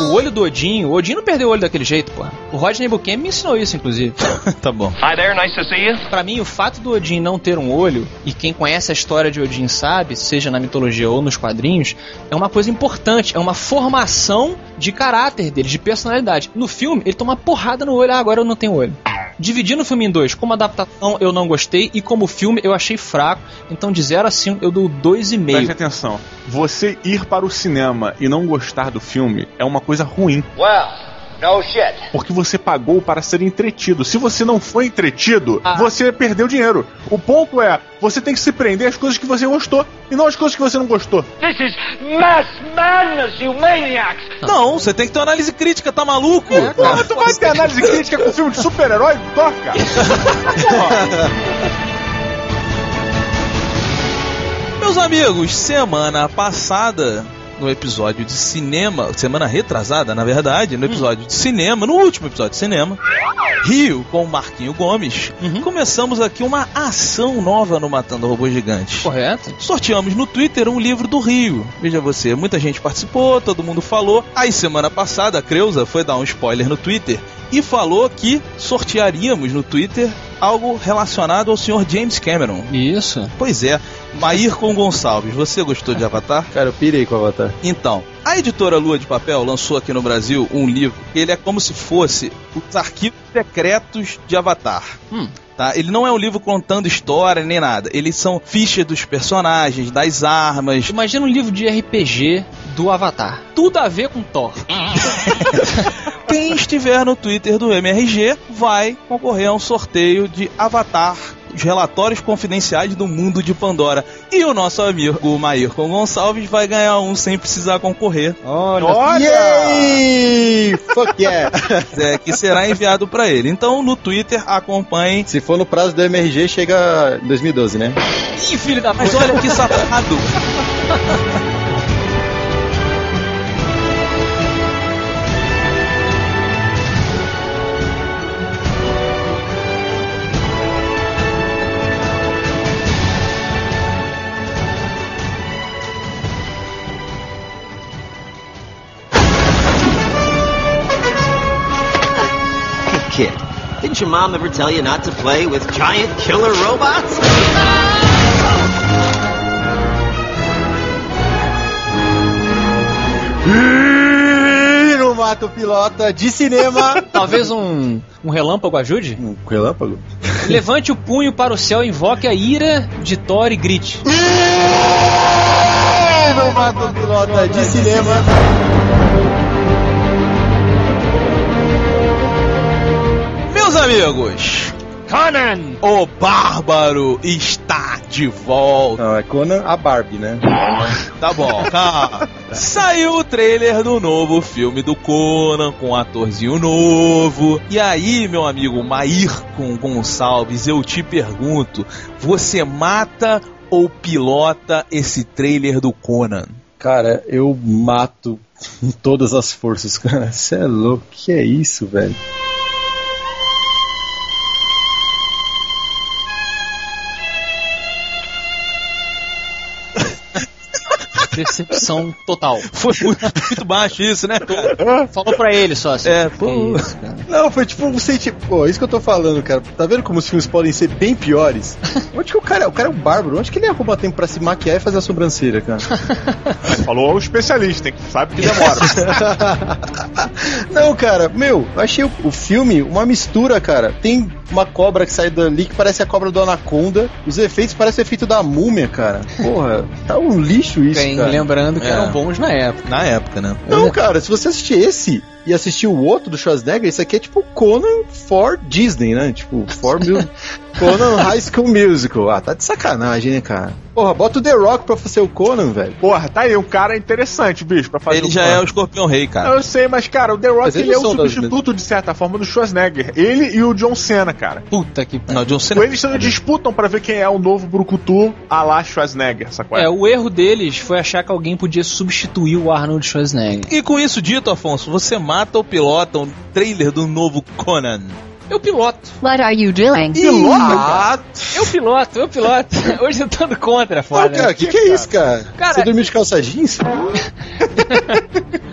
O olho do Odin, o Odin não perdeu o olho daquele jeito, pô. O Rodney Buchanan me ensinou isso, inclusive. tá bom. Hi there, nice to see you. Pra mim, o fato do Odin não ter um olho, e quem conhece a história de Odin sabe, seja na mitologia ou nos quadrinhos, é uma coisa importante, é uma formação de caráter dele, de personalidade. No filme, ele toma uma porrada no olho, ah, agora eu não tenho olho. Dividindo o filme em dois, como adaptação eu não gostei, e como filme eu achei fraco, então de 0 a 5 eu dou 2,5. Preste atenção. Você ir para o cinema e não gostar do filme é uma coisa ruim. Shit. Porque você pagou para ser entretido. Se você não foi entretido, Ah. você perdeu dinheiro. O ponto é, você tem que se prender às coisas que você gostou e não às coisas que você não gostou. This is mass madness, you maniacs! Não, você tem que ter uma análise crítica, tá maluco? É, Pô, mas tu vai ter análise crítica com filme de super-herói? Toca! Meus amigos, semana passada, no episódio de cinema, semana retrasada, na verdade, no episódio de cinema, no último episódio de cinema, Rio com o Marquinho Gomes, começamos aqui uma ação nova no Matando Robôs Gigantes. Correto? Sorteamos no Twitter um livro do Rio. Veja você, muita gente participou, todo mundo falou. Aí semana passada a Creuza foi dar um spoiler no Twitter e falou que sortearíamos no Twitter algo relacionado ao senhor James Cameron. Isso. Pois é, Maírcon Gonçalves, você gostou de Avatar? Cara, eu pirei com o Avatar. Então, a editora Lua de Papel lançou aqui no Brasil um livro que ele é como se fosse os arquivos secretos de Avatar. Hum. Tá? Ele não é um livro contando história nem nada. Eles são fichas dos personagens, das armas. Imagina um livro de RPG do Avatar. Tudo a ver com Thor. Quem estiver no Twitter do MRG vai concorrer a um sorteio de Avatar. Os relatórios confidenciais do mundo de Pandora. E o nosso amigo Maírcon Gonçalves vai ganhar um sem precisar concorrer. Olha! Olha! Yay! Fuck yeah! É, que será enviado para ele. Então, no Twitter, acompanhe. Se for no prazo do MRG, chega em 2012, né? Ih, filho da Mas puta. olha que safado. your mom ever tell you not to play with giant killer robots? No Mato Pilota de cinema. Talvez um, um relâmpago ajude? Um relâmpago? Levante o punho para o céu e invoque a ira de Thor e grite. No Mato Pilota de cinema. Amigos, Conan! o Bárbaro está de volta. Não, é Conan a Barbie, né? Tá bom, tá. Saiu o trailer do novo filme do Conan, com um atorzinho novo. E aí, meu amigo Maírcon Gonçalves, eu te pergunto: você mata ou pilota esse trailer do Conan? Cara, eu mato com todas as forças, cara. Você é louco. Que é isso, velho? Decepção total. Foi muito, muito baixo isso, né, cara? Falou pra ele só assim. É, Que pô. isso. Não, foi tipo um sentimento. Pô, isso que eu tô falando, cara. Tá vendo como os filmes podem ser bem piores? Onde que o cara. O cara é um bárbaro. Onde que ele arruma tempo pra se maquiar e fazer a sobrancelha, cara? Falou o especialista, hein, que sabe que demora. Não, cara, meu, eu achei o, o filme uma mistura, cara. Tem uma cobra que sai dali que parece a cobra do Anaconda. Os efeitos parecem o efeito da múmia, cara. Porra, tá um lixo isso, Bem, cara. Lembrando que É. eram bons na época. Na época, né? Não, cara, se você assistir esse e assistir o outro do Schwarzenegger, isso aqui é tipo Conan for Disney, né? Tipo, for Conan High School Musical. Ah, tá de sacanagem, né, cara? Porra, bota o The Rock pra fazer o Conan, velho. Porra, tá aí um cara interessante, bicho, pra fazer Ele um já Conan. é o Escorpião Rei, cara. Eu sei, mas cara, o The Rock ele é o são das substituto, de certa forma, do Schwarzenegger. Ele e o John Cena, cara. Puta que pariu. Não, John Cena. Eles só disputam pra ver quem é o novo Brucutu a lá Schwarzenegger, sacou? É, o erro deles foi achar que alguém podia substituir o Arnold Schwarzenegger. E com isso dito, Afonso, você mata ou pilota um trailer do novo Conan? Eu piloto. What are you doing? Ah, Eu piloto, eu piloto. Hoje eu tô do contra, ah, foda. cara, que que é isso, cara? Cara- Você dormiu de calça jeans?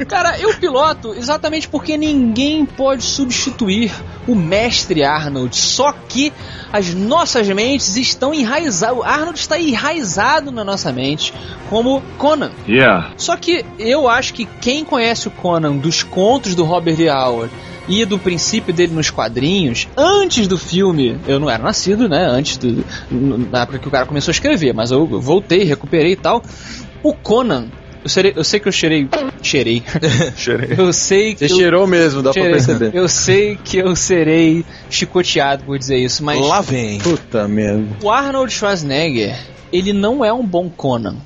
Cara, eu piloto exatamente porque ninguém pode substituir o mestre Arnold. Só que as nossas mentes estão enraizadas. O Arnold está enraizado na nossa mente como Conan. Yeah. Só que eu acho que quem conhece o Conan dos contos do Robert E. Howard e do princípio dele nos quadrinhos, antes do filme, eu não era nascido, né? Antes do, na época que o cara começou a escrever, mas eu voltei, recuperei e tal. O Conan, eu, serei, eu sei que eu cheirei. Cheirei. Cheirei. Eu sei que. Você eu, cheirou mesmo, dá cheirei. pra perceber. Eu sei que eu serei chicoteado por dizer isso, mas. Lá vem. Puta merda. O Arnold Schwarzenegger, ele não é um bom Conan.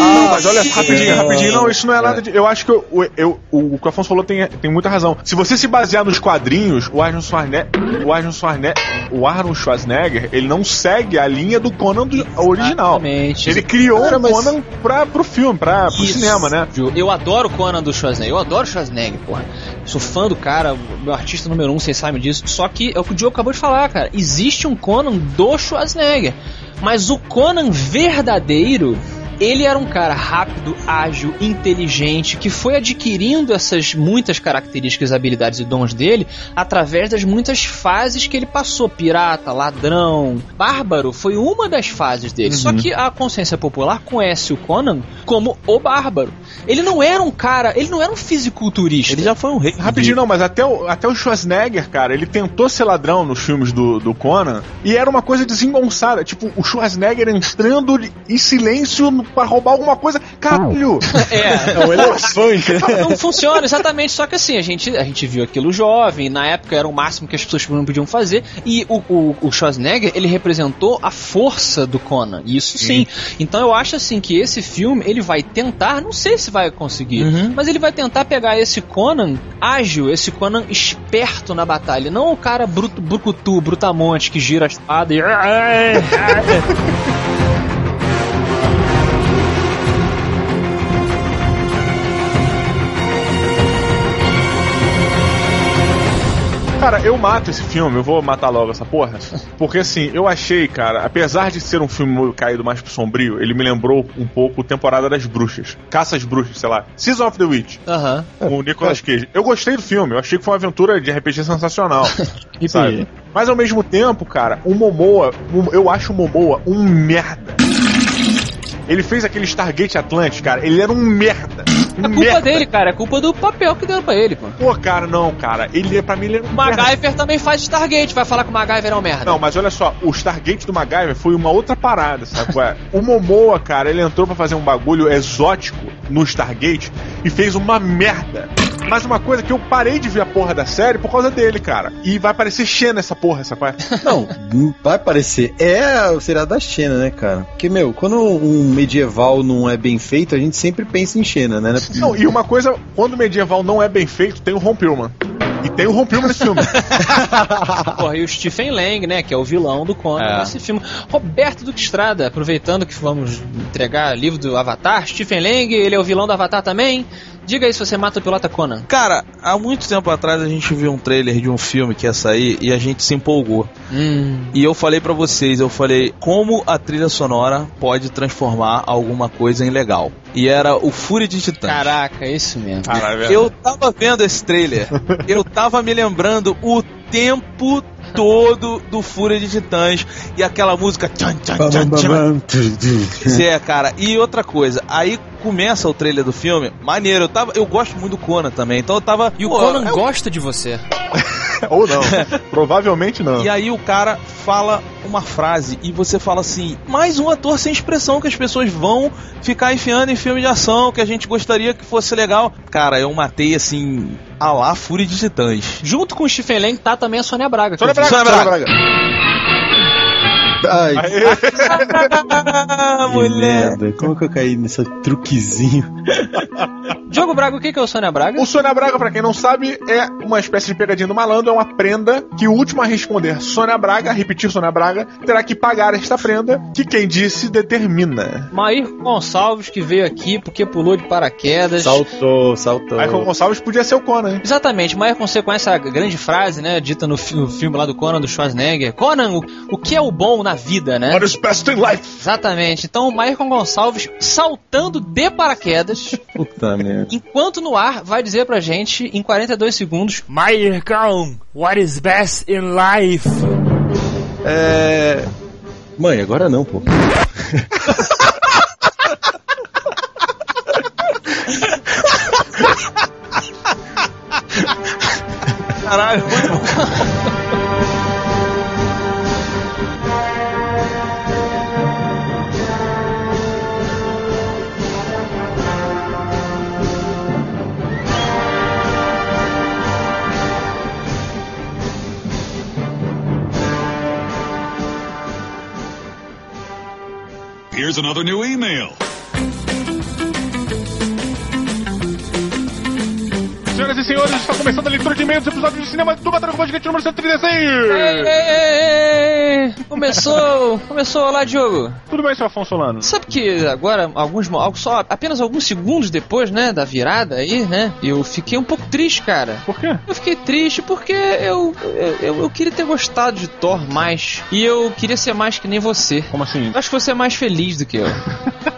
Não, mas olha, sim. rapidinho, rapidinho, não, isso não é nada de. Eu acho que eu, eu- eu- o, o que o Afonso falou tem, tem muita razão. Se você se basear nos quadrinhos, o Arnold Schwarzenegger, o Arnold Schwarzenegger, o Arnold Schwarzenegger, ele não segue a linha do Conan do original. Exatamente. Ele criou Cara, o mas- Conan pra, pro filme, pra, pro Isso. cinema, né? Eu adoro o Conan do Schwarzenegger, eu adoro o Schwarzenegger, porra. Sou fã do cara, meu artista número um, vocês sabem disso. Só que é o que o Diogo acabou de falar, cara. Existe um Conan do Schwarzenegger. Mas o Conan verdadeiro, ele era um cara rápido, ágil, inteligente, que foi adquirindo essas muitas características, habilidades e dons dele através das muitas fases que ele passou. Pirata, ladrão, bárbaro foi uma das fases dele. Só que a consciência popular conhece o Conan como o bárbaro. Ele não era um cara, ele não era um fisiculturista. Ele já foi um rei. Rapidinho, não, mas até o, até o Schwarzenegger, cara, ele tentou ser ladrão nos filmes do, do Conan e era uma coisa desengonçada. Tipo, o Schwarzenegger entrando em silêncio pra roubar alguma coisa. Caralho! É, É um elefante, né? não funciona, exatamente. Só que assim, a gente, a gente viu aquilo jovem, na época era o máximo que as pessoas não podiam fazer, e o, o, o Schwarzenegger, ele representou a força do Conan, isso sim. Então eu acho assim que esse filme, ele vai tentar, não sei se vai conseguir, mas ele vai tentar pegar esse Conan ágil, esse Conan esperto na batalha, não o cara bruto, brucutu, brutamonte, que gira a espada e... Cara, eu mato esse filme, eu vou matar logo essa porra. Porque assim, eu achei, cara, apesar de ser um filme caído mais pro sombrio, ele me lembrou um pouco Temporada das Bruxas. Caça às Bruxas, sei lá. Season of the Witch. Aham. Com o Nicolas Cage. Eu gostei do filme, eu achei que foi uma aventura de RPG sensacional. sabe? Mas ao mesmo tempo, cara, o Momoa, eu acho o Momoa um merda. Ele fez aquele Stargate Atlantis, cara, ele era um merda. É culpa merda. dele, cara. É culpa do papel que deram pra ele, pô. Pô, cara, não, cara. Ele, é- pra mim, ele era um O merda. MacGyver também faz Stargate. Vai falar que o MacGyver é um merda. Não, mas olha só, o Stargate do MacGyver foi uma outra parada, sabe? é? o Momoa, cara, ele entrou pra fazer um bagulho exótico no Stargate e fez uma merda. Mas uma coisa que eu parei de ver a porra da série por causa dele, cara. E vai parecer Xena essa porra, essa coisa. Não, não vai parecer. É o seriado da Xena, né, cara? Porque, meu, quando um medieval não é bem feito, a gente sempre pensa em Xena, né? Não, e uma coisa, quando o medieval não é bem feito, tem o Ron Perlman. E tem o Ron Perlman nesse filme. Porra, e o Stephen Lang, né, que é o vilão do Conan É. nesse filme. Roberto Duque Estrada, aproveitando que vamos entregar livro do Avatar. Stephen Lang, ele é o vilão do Avatar também. Diga aí se você mata o pilota Conan. Cara, há muito tempo atrás a gente viu um trailer de um filme que ia sair e a gente se empolgou. Hum. E eu falei pra vocês, eu falei como a trilha sonora pode transformar alguma coisa em legal. E era o Fúria de Titãs. Caraca, é isso mesmo. Eu tava vendo esse trailer, eu tava me lembrando o tempo todo do Fúria de Titãs e aquela música tchan, tchan, tchan, tchan. É, cara. E outra coisa, aí começa o trailer do filme, maneiro. Eu tava, eu gosto muito do Conan também, então eu tava. E o Conan eu- gosta de você. Ou não. Provavelmente não. E aí o cara fala uma frase e você fala assim: mais um ator sem expressão que as pessoas vão ficar enfiando em filme de ação que a gente gostaria que fosse legal. Cara, eu matei assim a lá Fúria de Titãs. Junto com o Stephen Lang tá também a Sônia Braga. Sônia eu vi. Braga, Sônia Braga. Ai, Ah, que mulher. merda. Como que eu caí nesse truquezinho? Diogo Braga, o que é o Sônia Braga? O Sônia Braga, pra quem não sabe, é uma espécie de pegadinha do malandro, é uma prenda que o último a responder Sônia Braga, repetir Sônia Braga, terá que pagar esta prenda, que quem disse determina. Maír Gonçalves que veio aqui porque pulou de paraquedas. Saltou, saltou. Michael Gonçalves podia ser o Conan? Exatamente, Maír você conhece a grande frase, né, dita no, fi- no filme lá do Conan, do Schwarzenegger. Conan, o, o que é o bom na vida, né? What is best in life? Exatamente. Então o Maír Gonçalves saltando de paraquedas, Puta merda. enquanto no ar, vai dizer pra gente em 42 segundos. Maircão, what is best in life? É. Mãe, agora não, pô. Caralho, Here's another new email. Senhoras e senhores, está começando a leitura de e-mails do episódio de cinema do Batalha com Gigante número 136! Ei, ei, ei, Começou, começou lá, Diogo. Tudo bem, seu Afonso Solano? Sabe que agora, alguns, só apenas alguns segundos depois, né, da virada aí, né, eu fiquei um pouco triste, cara. Por quê? Eu fiquei triste porque eu, eu, eu, eu queria ter gostado de Thor mais. E eu queria ser mais que nem você. Como assim? Eu acho que você é mais feliz do que eu.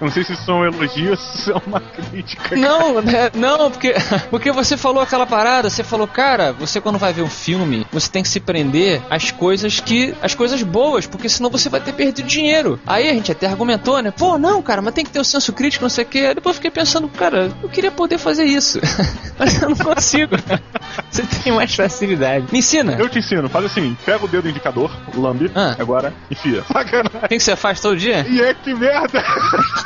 Eu não sei se isso é um elogio ou se isso é uma crítica. Não, né, não, porque, porque você falou aquela parada, você falou, cara, você quando vai ver um filme, você tem que se prender às coisas que. às coisas boas, porque senão você vai ter perdido dinheiro. Aí a gente até argumentou, né? Pô, não, cara, mas tem que ter o senso crítico, não sei o quê. Aí Depois eu fiquei pensando, cara, eu queria poder fazer isso. mas eu não consigo. você tem mais facilidade. Me ensina. Eu te ensino, faz assim, pega o dedo indicador, lambe, Ah. agora enfia. Sacanagem. Tem que você faz todo dia? E é que merda!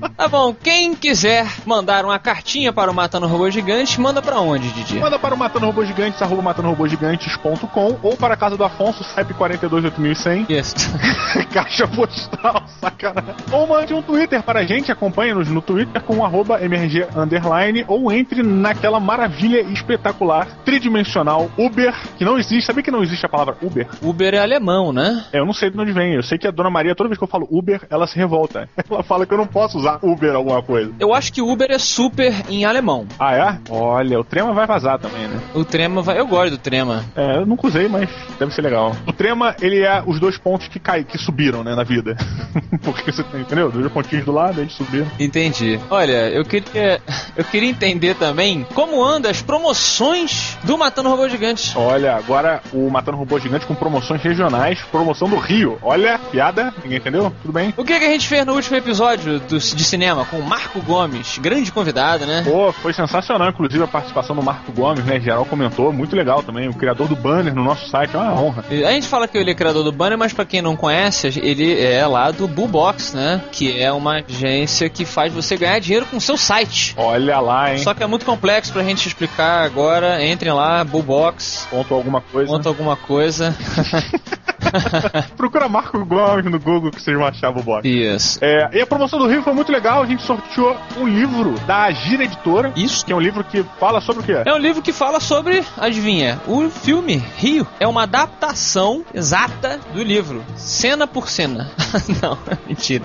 Tá bom, quem quiser mandar uma cartinha para o Matando Robô Gigante, manda pra onde, Didi? Manda para o Matando Robôs Gigantes, arroba matandorobogigantes.com ou para a casa do Afonso, CEP 428.100, Yes. caixa postal, sacanagem. Ou mande um Twitter para a gente, acompanhe-nos no Twitter com arroba MRG underline, ou entre naquela maravilha espetacular, tridimensional, Uber, que não existe, sabia que não existe a palavra Uber? Uber é alemão, né? É, eu não sei de onde vem, eu sei que a Dona Maria, toda vez que eu falo Uber, ela se revolta. Ela fala que eu não posso usar usar Uber alguma coisa. Eu acho que Uber é super em alemão. Ah, é? Olha, o Trema vai vazar também, né? O Trema vai. Eu gosto do Trema. É, eu nunca usei, mas deve ser legal. O Trema, ele é os dois pontos que caem, que subiram, né, na vida. Porque você entendeu? Dois pontinhos do lado, eles subiram. Entendi. Olha, eu queria. Eu queria entender também como anda as promoções do Matando Robô Gigante. Olha, agora o Matando Robô Gigante com promoções regionais, promoção do Rio. Olha, piada, ninguém entendeu? Tudo bem? O que, que a gente fez no último episódio do, de cinema com o Marco Gomes, grande convidado, né? Pô, foi sensacional, inclusive a participação do Marco Gomes, né? Geral comentou, muito legal também. O criador do banner no nosso site, é uma honra. A gente fala que ele é criador do banner, mas para quem não conhece, ele é lá do Bullbox, né? Que é uma agência que faz você ganhar dinheiro com seu site. Olha lá, hein? Só que é muito complexo pra gente explicar agora. Entrem lá, Bullbox. Ponto alguma coisa. Ponto alguma coisa. Procura Marco Gomes no Google que vocês vão achar o box. Isso. É, e a promoção do Rio foi muito legal. A gente sorteou um livro da Agir Editora. Isso. Que é um livro que fala sobre o quê? É um livro que fala sobre, adivinha, o filme Rio. É uma adaptação exata do livro, cena por cena. Não, mentira.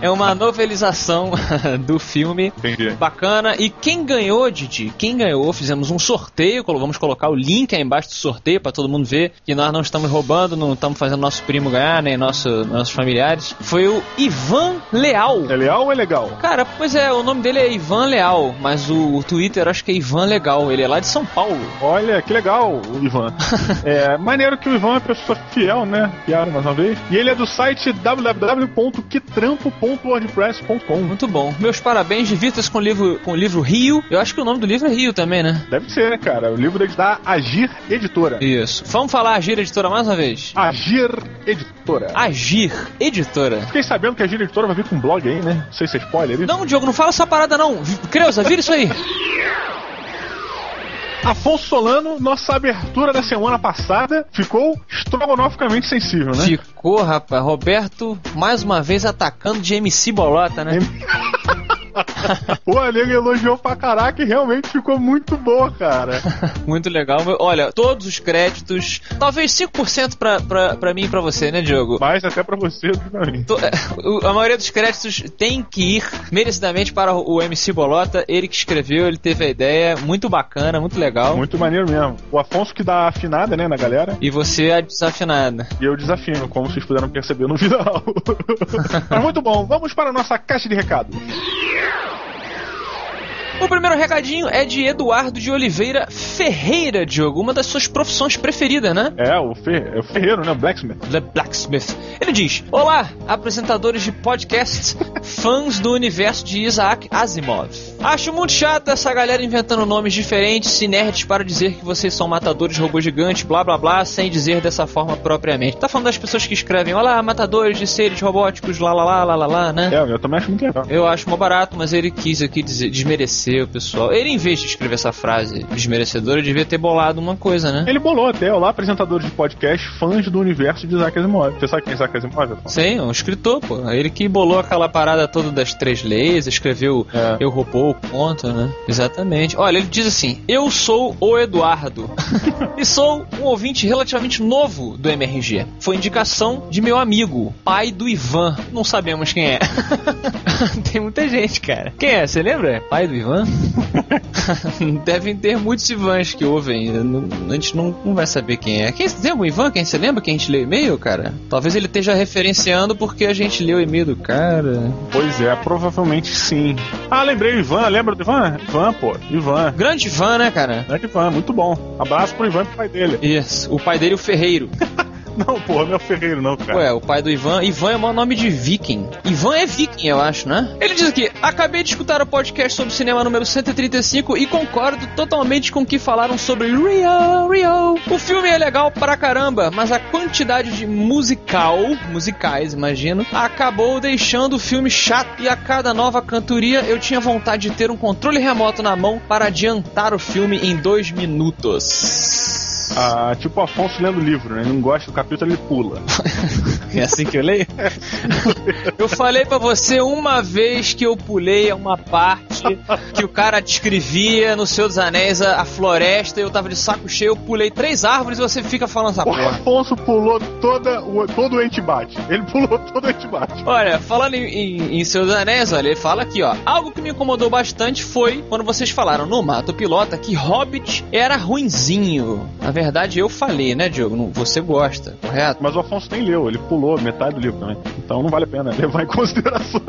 é uma novelização do filme. Entendi. Bacana. E quem ganhou, Didi? Quem ganhou? Fizemos um sorteio. Vamos colocar o link aí embaixo do sorteio para todo mundo ver que nós não estamos roubando, não estamos fazendo nosso primo ganhar, nem nosso, nossos familiares. Foi o Ivan Leal. É leal ou é legal? Cara, pois é, o nome dele é Ivan Leal, mas o, o Twitter acho que é Ivan Legal. Ele é lá de São Paulo. Olha, que legal o Ivan. é maneiro que o Ivan é uma pessoa fiel, né? Piada mais uma vez. E ele é do site www.quetrampo.wordpress.com. Muito bom. Meus parabéns, divirta-se com o livro, com o livro Rio. Eu acho que o nome do livro é Rio também, né? Deve ser, né, cara? O livro é da Agir Editora. Isso. Vamos falar Agir Editora mais uma vez? Agir Editora. Agir Editora. Fiquei sabendo que a Agir Editora vai vir com um blog aí, né? Não sei se é spoiler. Isso. Não, Diogo, não fala essa parada não. Creuza, vira isso aí. Afonso Solano, nossa abertura da semana passada ficou estrogonoficamente sensível, né? Ficou, rapaz. Roberto, mais uma vez atacando de MC Bolota, né? Pô, a nego elogiou pra caraca e realmente ficou muito boa, cara. muito legal. Olha, todos os créditos, talvez 5% pra, pra, pra mim e pra você, né, Diogo? Mais até pra você do que pra mim. A maioria dos créditos tem que ir merecidamente para o MC Bolota. Ele que escreveu, ele teve a ideia. Muito bacana, muito legal. Muito maneiro mesmo. O Afonso que dá a afinada, né, na galera. E você a desafinada. E eu desafino, como vocês puderam perceber no final. Mas muito bom. Vamos para a nossa caixa de recados. Yeah! O primeiro recadinho é de Eduardo de Oliveira Ferreira, Diogo, uma das suas profissões preferidas, né? É, o, é o ferreiro, né? O blacksmith. The Blacksmith. Ele diz: Olá, apresentadores de podcasts, fãs do universo de Isaac Asimov. Acho muito chato essa galera inventando nomes diferentes e nerds para dizer que vocês são matadores de robô gigante, blá blá blá, sem dizer dessa forma propriamente. Tá falando das pessoas que escrevem, olá, matadores de seres robóticos, lá lá lá lá lá lá, né? É, eu também acho muito legal. Eu acho mó barato, mas ele quis aqui dizer, desmerecer o pessoal. Ele, em vez de escrever essa frase desmerecedora, devia ter bolado uma coisa, né? Ele bolou até, olá, apresentadores de podcast, fãs do universo de Isaac Asimov. Você sabe quem é Isaac Asimov? Sim, um escritor, pô. Ele que bolou aquela parada toda das três leis, escreveu é. Eu Robô, o conto, né? Exatamente. Olha, ele diz assim: Eu sou o Eduardo e sou um ouvinte relativamente novo do MRG. Foi indicação de meu amigo, pai do Ivan. Não sabemos quem é. Tem muita gente, cara. Quem é? Você lembra? Pai do Ivan? Devem ter muitos Ivans que ouvem. A gente não, não vai saber quem é. Quem, tem algum Ivan? Quem você lembra que a gente leu e-mail, cara? Talvez ele esteja referenciando porque a gente leu o e-mail do cara. Pois é, provavelmente sim. Ah, lembrei o Ivan. Lembra do Ivan? Ivan, pô. Ivan. Grande Ivan, né, cara? Grande Ivan, muito bom. Abraço pro Ivan e pro pai dele. Isso. O pai dele, o Ferreiro. Não, porra, não é o Ferreiro, não, cara. Ué, o pai do Ivan. Ivan é o nome de viking. Ivan é viking, eu acho, né? Ele diz aqui: Acabei de escutar o podcast sobre cinema número 135 e concordo totalmente com o que falaram sobre Rio, Rio. O filme é legal pra caramba, mas a quantidade de musical, musicais, imagino, acabou deixando o filme chato e a cada nova cantoria eu tinha vontade de ter um controle remoto na mão para adiantar o filme em dois minutos. Ah, tipo o Afonso lendo livro, né? Ele não gosta do capítulo, ele pula. É assim que eu leio? Eu falei pra você uma vez que eu pulei uma parte que o cara descrevia no Senhor dos Anéis a, a floresta e eu tava de saco cheio, eu pulei três árvores e você fica falando essa O porra. Afonso pulou toda, o, todo o entibate. Ele pulou todo o entibate. Olha, falando em, em, em Senhor dos Anéis, olha, ele fala aqui, ó. Algo que me incomodou bastante foi quando vocês falaram no Mato Pilota que Hobbit era ruinzinho. Na verdade, eu falei, né, Diogo? Você gosta, correto? Mas o Afonso nem leu, ele pulou metade do livro também. Então não vale a pena levar em consideração.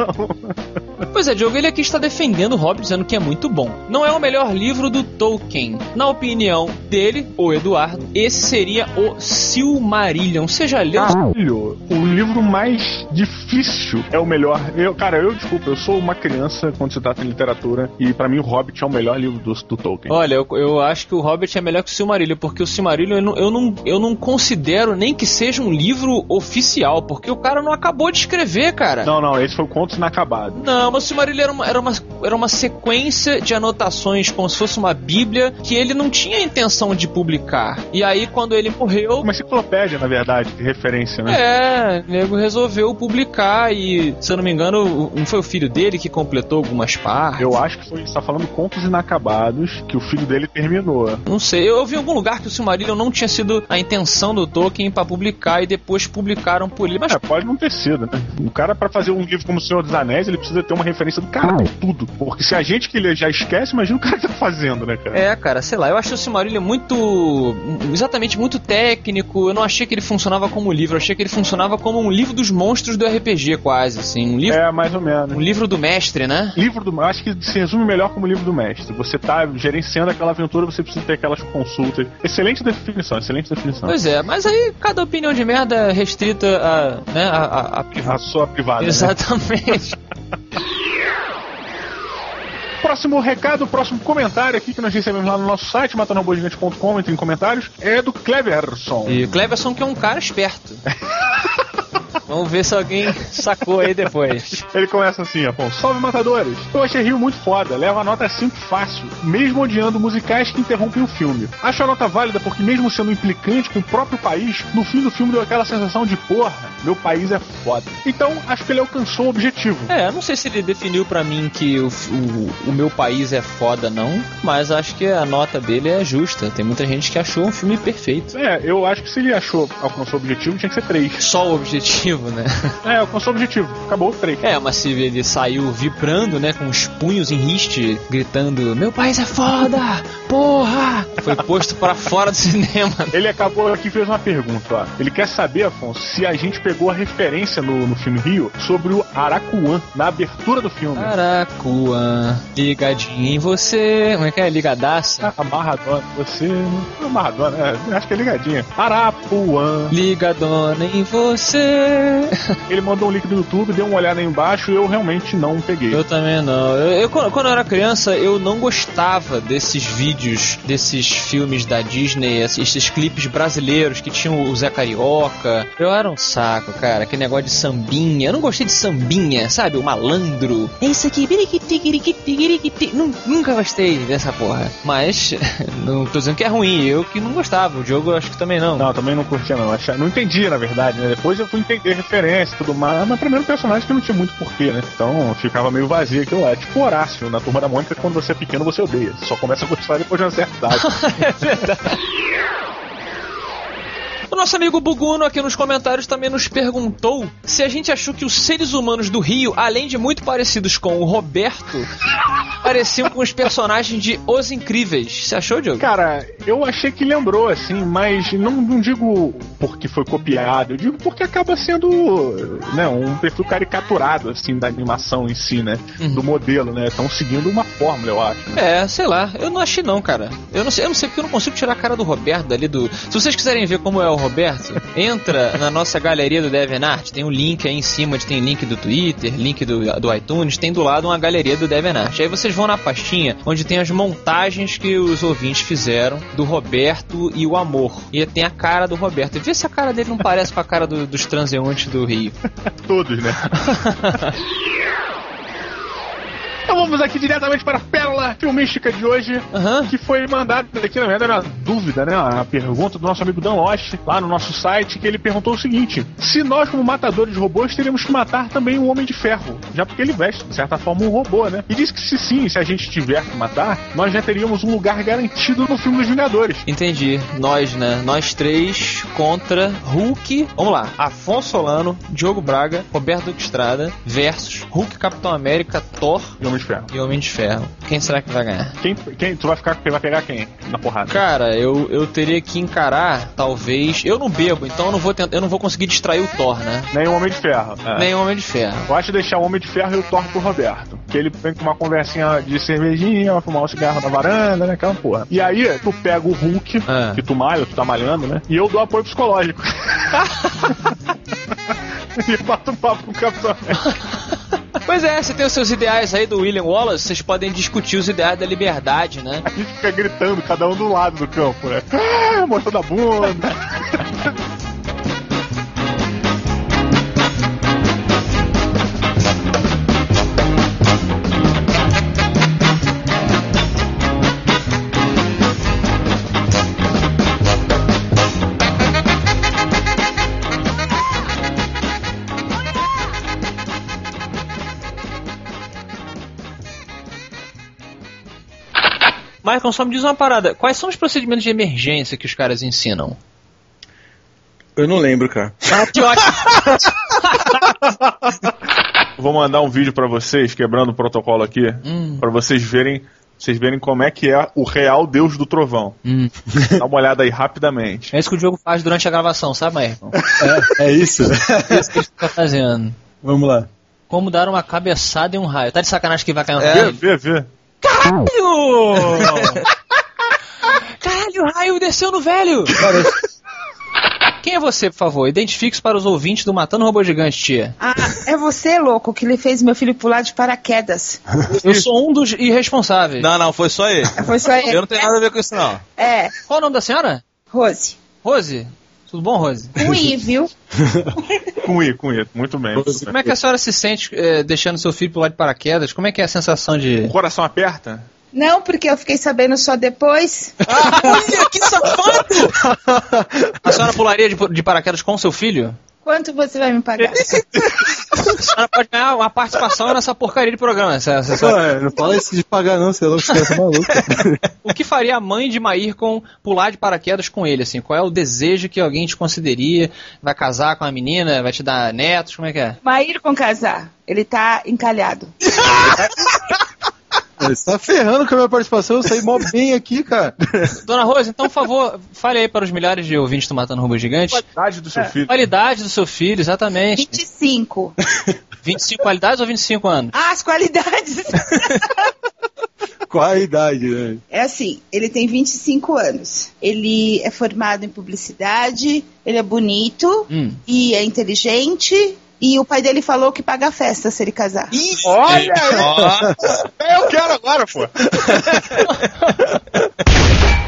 Pois é, Diogo, ele aqui está defendendo o Hobbit, dizendo que é muito bom. Não é o melhor livro do Tolkien. Na opinião dele, o Eduardo, esse seria o Silmarillion. Você já leu? Caralho, o livro mais difícil é o melhor. Eu, cara, eu desculpa, eu sou uma criança quando se trata de literatura e pra mim o Hobbit é o melhor livro do, do Tolkien. Olha, eu, eu acho que o Hobbit é melhor que o Silmarillion, porque o Silmarillion eu não, eu, não, eu não considero nem que seja um livro oficial, porque o cara não acabou de escrever, cara. Não, não, esse foi o Contos Inacabados. Não, mas o Silmarillion era uma, era, uma, era uma sequência de anotações, como se fosse uma bíblia, que ele não tinha intenção de publicar. E aí, quando ele morreu... Uma enciclopédia, na verdade, de referência, né? É, o nego resolveu publicar e, se eu não me engano, não foi o filho dele que completou algumas partes? Eu acho que foi, você tá falando Contos Inacabados, que o filho dele terminou. Não sei, eu vi em algum lugar que o Silmarillion não tinha sido a intenção do Tolkien pra publicar e depois publicaram por ele. Mas É, pode não ter sido, né? O cara, pra fazer um livro como O Senhor dos Anéis, ele precisa ter uma referência do caralho, tudo. Porque se a gente que lê já esquece, imagina o cara que tá fazendo, né, cara? É, cara, sei lá, eu achei o Silmarillion muito. exatamente muito técnico. Eu não achei que ele funcionava como livro, eu achei que ele funcionava como um livro dos monstros do RPG, quase, assim. Um livro. É, mais ou menos. Um livro do mestre, né? Livro do. Acho que se resume melhor como livro do mestre. Você tá gerenciando aquela aventura, você precisa ter aquelas consultas. Excelente definição, excelente definição. Pois é, mas aí cada opinião de merda é restrita a. né, a, a, a privada. A sua privada. né? Exatamente. Próximo recado, próximo comentário aqui que nós recebemos lá no nosso site, matanobogigante.com, entre em comentários, é do Cleverson. E o Cleverson que é um cara esperto. Vamos ver se alguém sacou aí depois. Ele começa assim, Afonso. Salve matadores! Eu achei Rio muito foda, leva a nota 5 fácil, mesmo odiando musicais que interrompem o filme. Acho a nota válida porque, mesmo sendo implicante com o próprio país, no fim do filme deu aquela sensação de porra, meu país é foda. Então, acho que ele alcançou o objetivo. É, eu não sei se ele definiu pra mim que o, o, o meu país é foda, não, mas acho que a nota dele é justa. Tem muita gente que achou um filme perfeito. É, eu acho que se ele achou, alcançou o objetivo, tinha que ser 3. Só o objetivo, né? É, alcançou o objetivo, acabou 3. É, mas se ele saiu vibrando, né, com os punhos em riste, gritando: Meu país é foda! Porra! Foi posto pra fora do cinema. Ele acabou aqui e fez uma pergunta, ó. Ele quer saber, Afonso, se a gente pegou a referência no, no filme Rio sobre o Aracuã, na abertura do filme. Aracuã, ligadinho em você. Como é que é? Ligadaça? Amarradona, você. Amarradona, é, acho que é ligadinha. Arapuã. Ligadona em você. Ele mandou um link do YouTube, deu uma olhada aí embaixo e eu realmente não peguei. Eu também não. Eu, eu- quando eu era criança, eu não gostava desses vídeos, desses filmes da Disney, esses, clipes brasileiros que tinham o Zé Carioca. Eu era um saco, cara. Aquele negócio de sambinha. Eu não gostei de sambinha, sabe? O malandro. É isso aqui. Nunca gostei dessa porra. Mas, não tô dizendo que é ruim. Eu que não gostava. O Diogo eu acho que também não. Não, também não curtia não. Não entendia, na verdade, né? Depois eu fui entender referência e tudo mais, mas primeiro personagem que não tinha muito porquê, né? Então ficava meio vazio aquilo lá. É tipo Horácio, na Turma da Mônica, quando você é pequeno você odeia. Só começa a gostar depois de uma certa idade. é verdade. O nosso amigo Buguno aqui nos comentários também nos perguntou se a gente achou que os seres humanos do Rio, além de muito parecidos com o Roberto, pareciam com os personagens de Os Incríveis. Você achou, Diogo? Cara, eu achei que lembrou, assim, mas não, não digo porque foi copiado, eu digo porque acaba sendo né, um perfil caricaturado, assim, da animação em si, né? Do modelo, né? Estão seguindo uma fórmula, eu acho. Né? É, sei lá, eu não achei não, cara. Eu não sei, eu não sei porque eu não consigo tirar a cara do Roberto dali do. Se vocês quiserem ver como é o Roberto, entra na nossa galeria do DeviantArt, tem um link aí em cima, tem link do Twitter, link do, do iTunes, tem do lado uma galeria do DeviantArt. Aí vocês vão na pastinha onde tem as montagens que os ouvintes fizeram do Roberto e o Amor. E tem a cara do Roberto. E vê se a cara dele não parece com a cara do- dos transeuntes do Rio. Todos, né? Então vamos aqui diretamente para a pérola filmística de hoje, que foi mandada aqui, na verdade, uma dúvida, né? A pergunta do nosso amigo Dan Lost, lá no nosso site, que ele perguntou o seguinte: se nós, como matadores de robôs, teríamos que matar também o Homem de Ferro, já porque ele veste, de certa forma, um robô, né? E disse que se sim, se a gente tiver que matar, nós já teríamos um lugar garantido no filme dos Vingadores. Entendi. Nós, né? Nós três contra Hulk. Vamos lá. Afonso Solano, Diogo Braga, Roberto Estrada versus Hulk, Capitão América, Thor e Homem de Ferro. E Homem de Ferro. Quem será que vai ganhar? Quem, quem tu vai ficar, vai pegar quem na porrada? Cara, eu, eu teria que encarar, talvez. Eu não bebo, então eu não vou tentar, eu não vou conseguir distrair o Thor, né? Nem o Homem de Ferro. É. Nem o Homem de Ferro. Eu acho deixar o Homem de Ferro e o Thor pro Roberto. Que ele vem com uma conversinha de cervejinha, vai fumar um cigarro na varanda, né? Aquela porra. E aí, tu pega o Hulk, é. que tu malha, tu tá malhando, né? E eu dou apoio psicológico. e bato um papo com o Capitão América. Pois é, você tem os seus ideais aí do William Wallace, vocês podem discutir os ideais da liberdade, né? A gente fica gritando, cada um do lado do campo, né? Ah, mostrando a bunda. Michael, só me diz uma parada. Quais são os procedimentos de emergência que os caras ensinam? Eu não lembro, cara. Ah, que ótimo! Vou mandar um vídeo para vocês, quebrando o protocolo aqui, hum. para vocês verem vocês verem como é que é o real Deus do Trovão. Hum. Dá uma olhada aí rapidamente. É isso que o Diogo faz durante a gravação, sabe, Michael? É, é isso. É isso que ele tá fazendo. Vamos lá. Como dar uma cabeçada em um raio. Tá de sacanagem que vai cair um Vê, raio? vê, vê. Caralho! Caralho, o raio desceu no velho! Quem é você, por favor? Identifique-se para os ouvintes do Matando Robô Gigante, tia. Ah, é você, louco, que lhe fez meu filho pular de paraquedas. Eu sou um dos irresponsáveis. Não, não, foi só ele. Foi só ele. Eu não tenho nada a ver com isso, não. É, Qual o nome da senhora? Rose. Rose? Tudo bom, Rose? Com I, viu? Com I, com I. Muito bem. Muito Como é que a senhora se sente eh, deixando seu filho pular de paraquedas? Como é que é a sensação de. O coração aperta? Não, porque eu fiquei sabendo só depois. Olha, que safado! A senhora pularia de, de paraquedas com seu filho? Quanto você vai me pagar? A senhora pode ganhar uma participação nessa porcaria de programa. Essa, essa. Pô, é, não fala isso de pagar não, você é louco, você é maluco. O que faria a mãe de Mair com pular de paraquedas com ele? Assim, qual é o desejo que alguém te consideraria? Vai casar com a menina? Vai te dar netos? Como é que é? Maír com casar. Ele tá encalhado. Você tá ferrando com a minha participação, eu saí mó bem aqui, cara. Dona Rose, então, por favor, fale aí para os milhares de ouvintes do Matando Robô Gigante. Qualidade do seu filho. Qualidade do seu filho, exatamente. 25. 25 qualidades ou 25 anos? Ah, as qualidades. Qual a idade, né? É assim, ele tem 25 anos. Ele é formado em publicidade, ele é bonito Hum. e é inteligente. E o pai dele falou que paga a festa se ele casar. Olha aí! Eu quero agora, pô!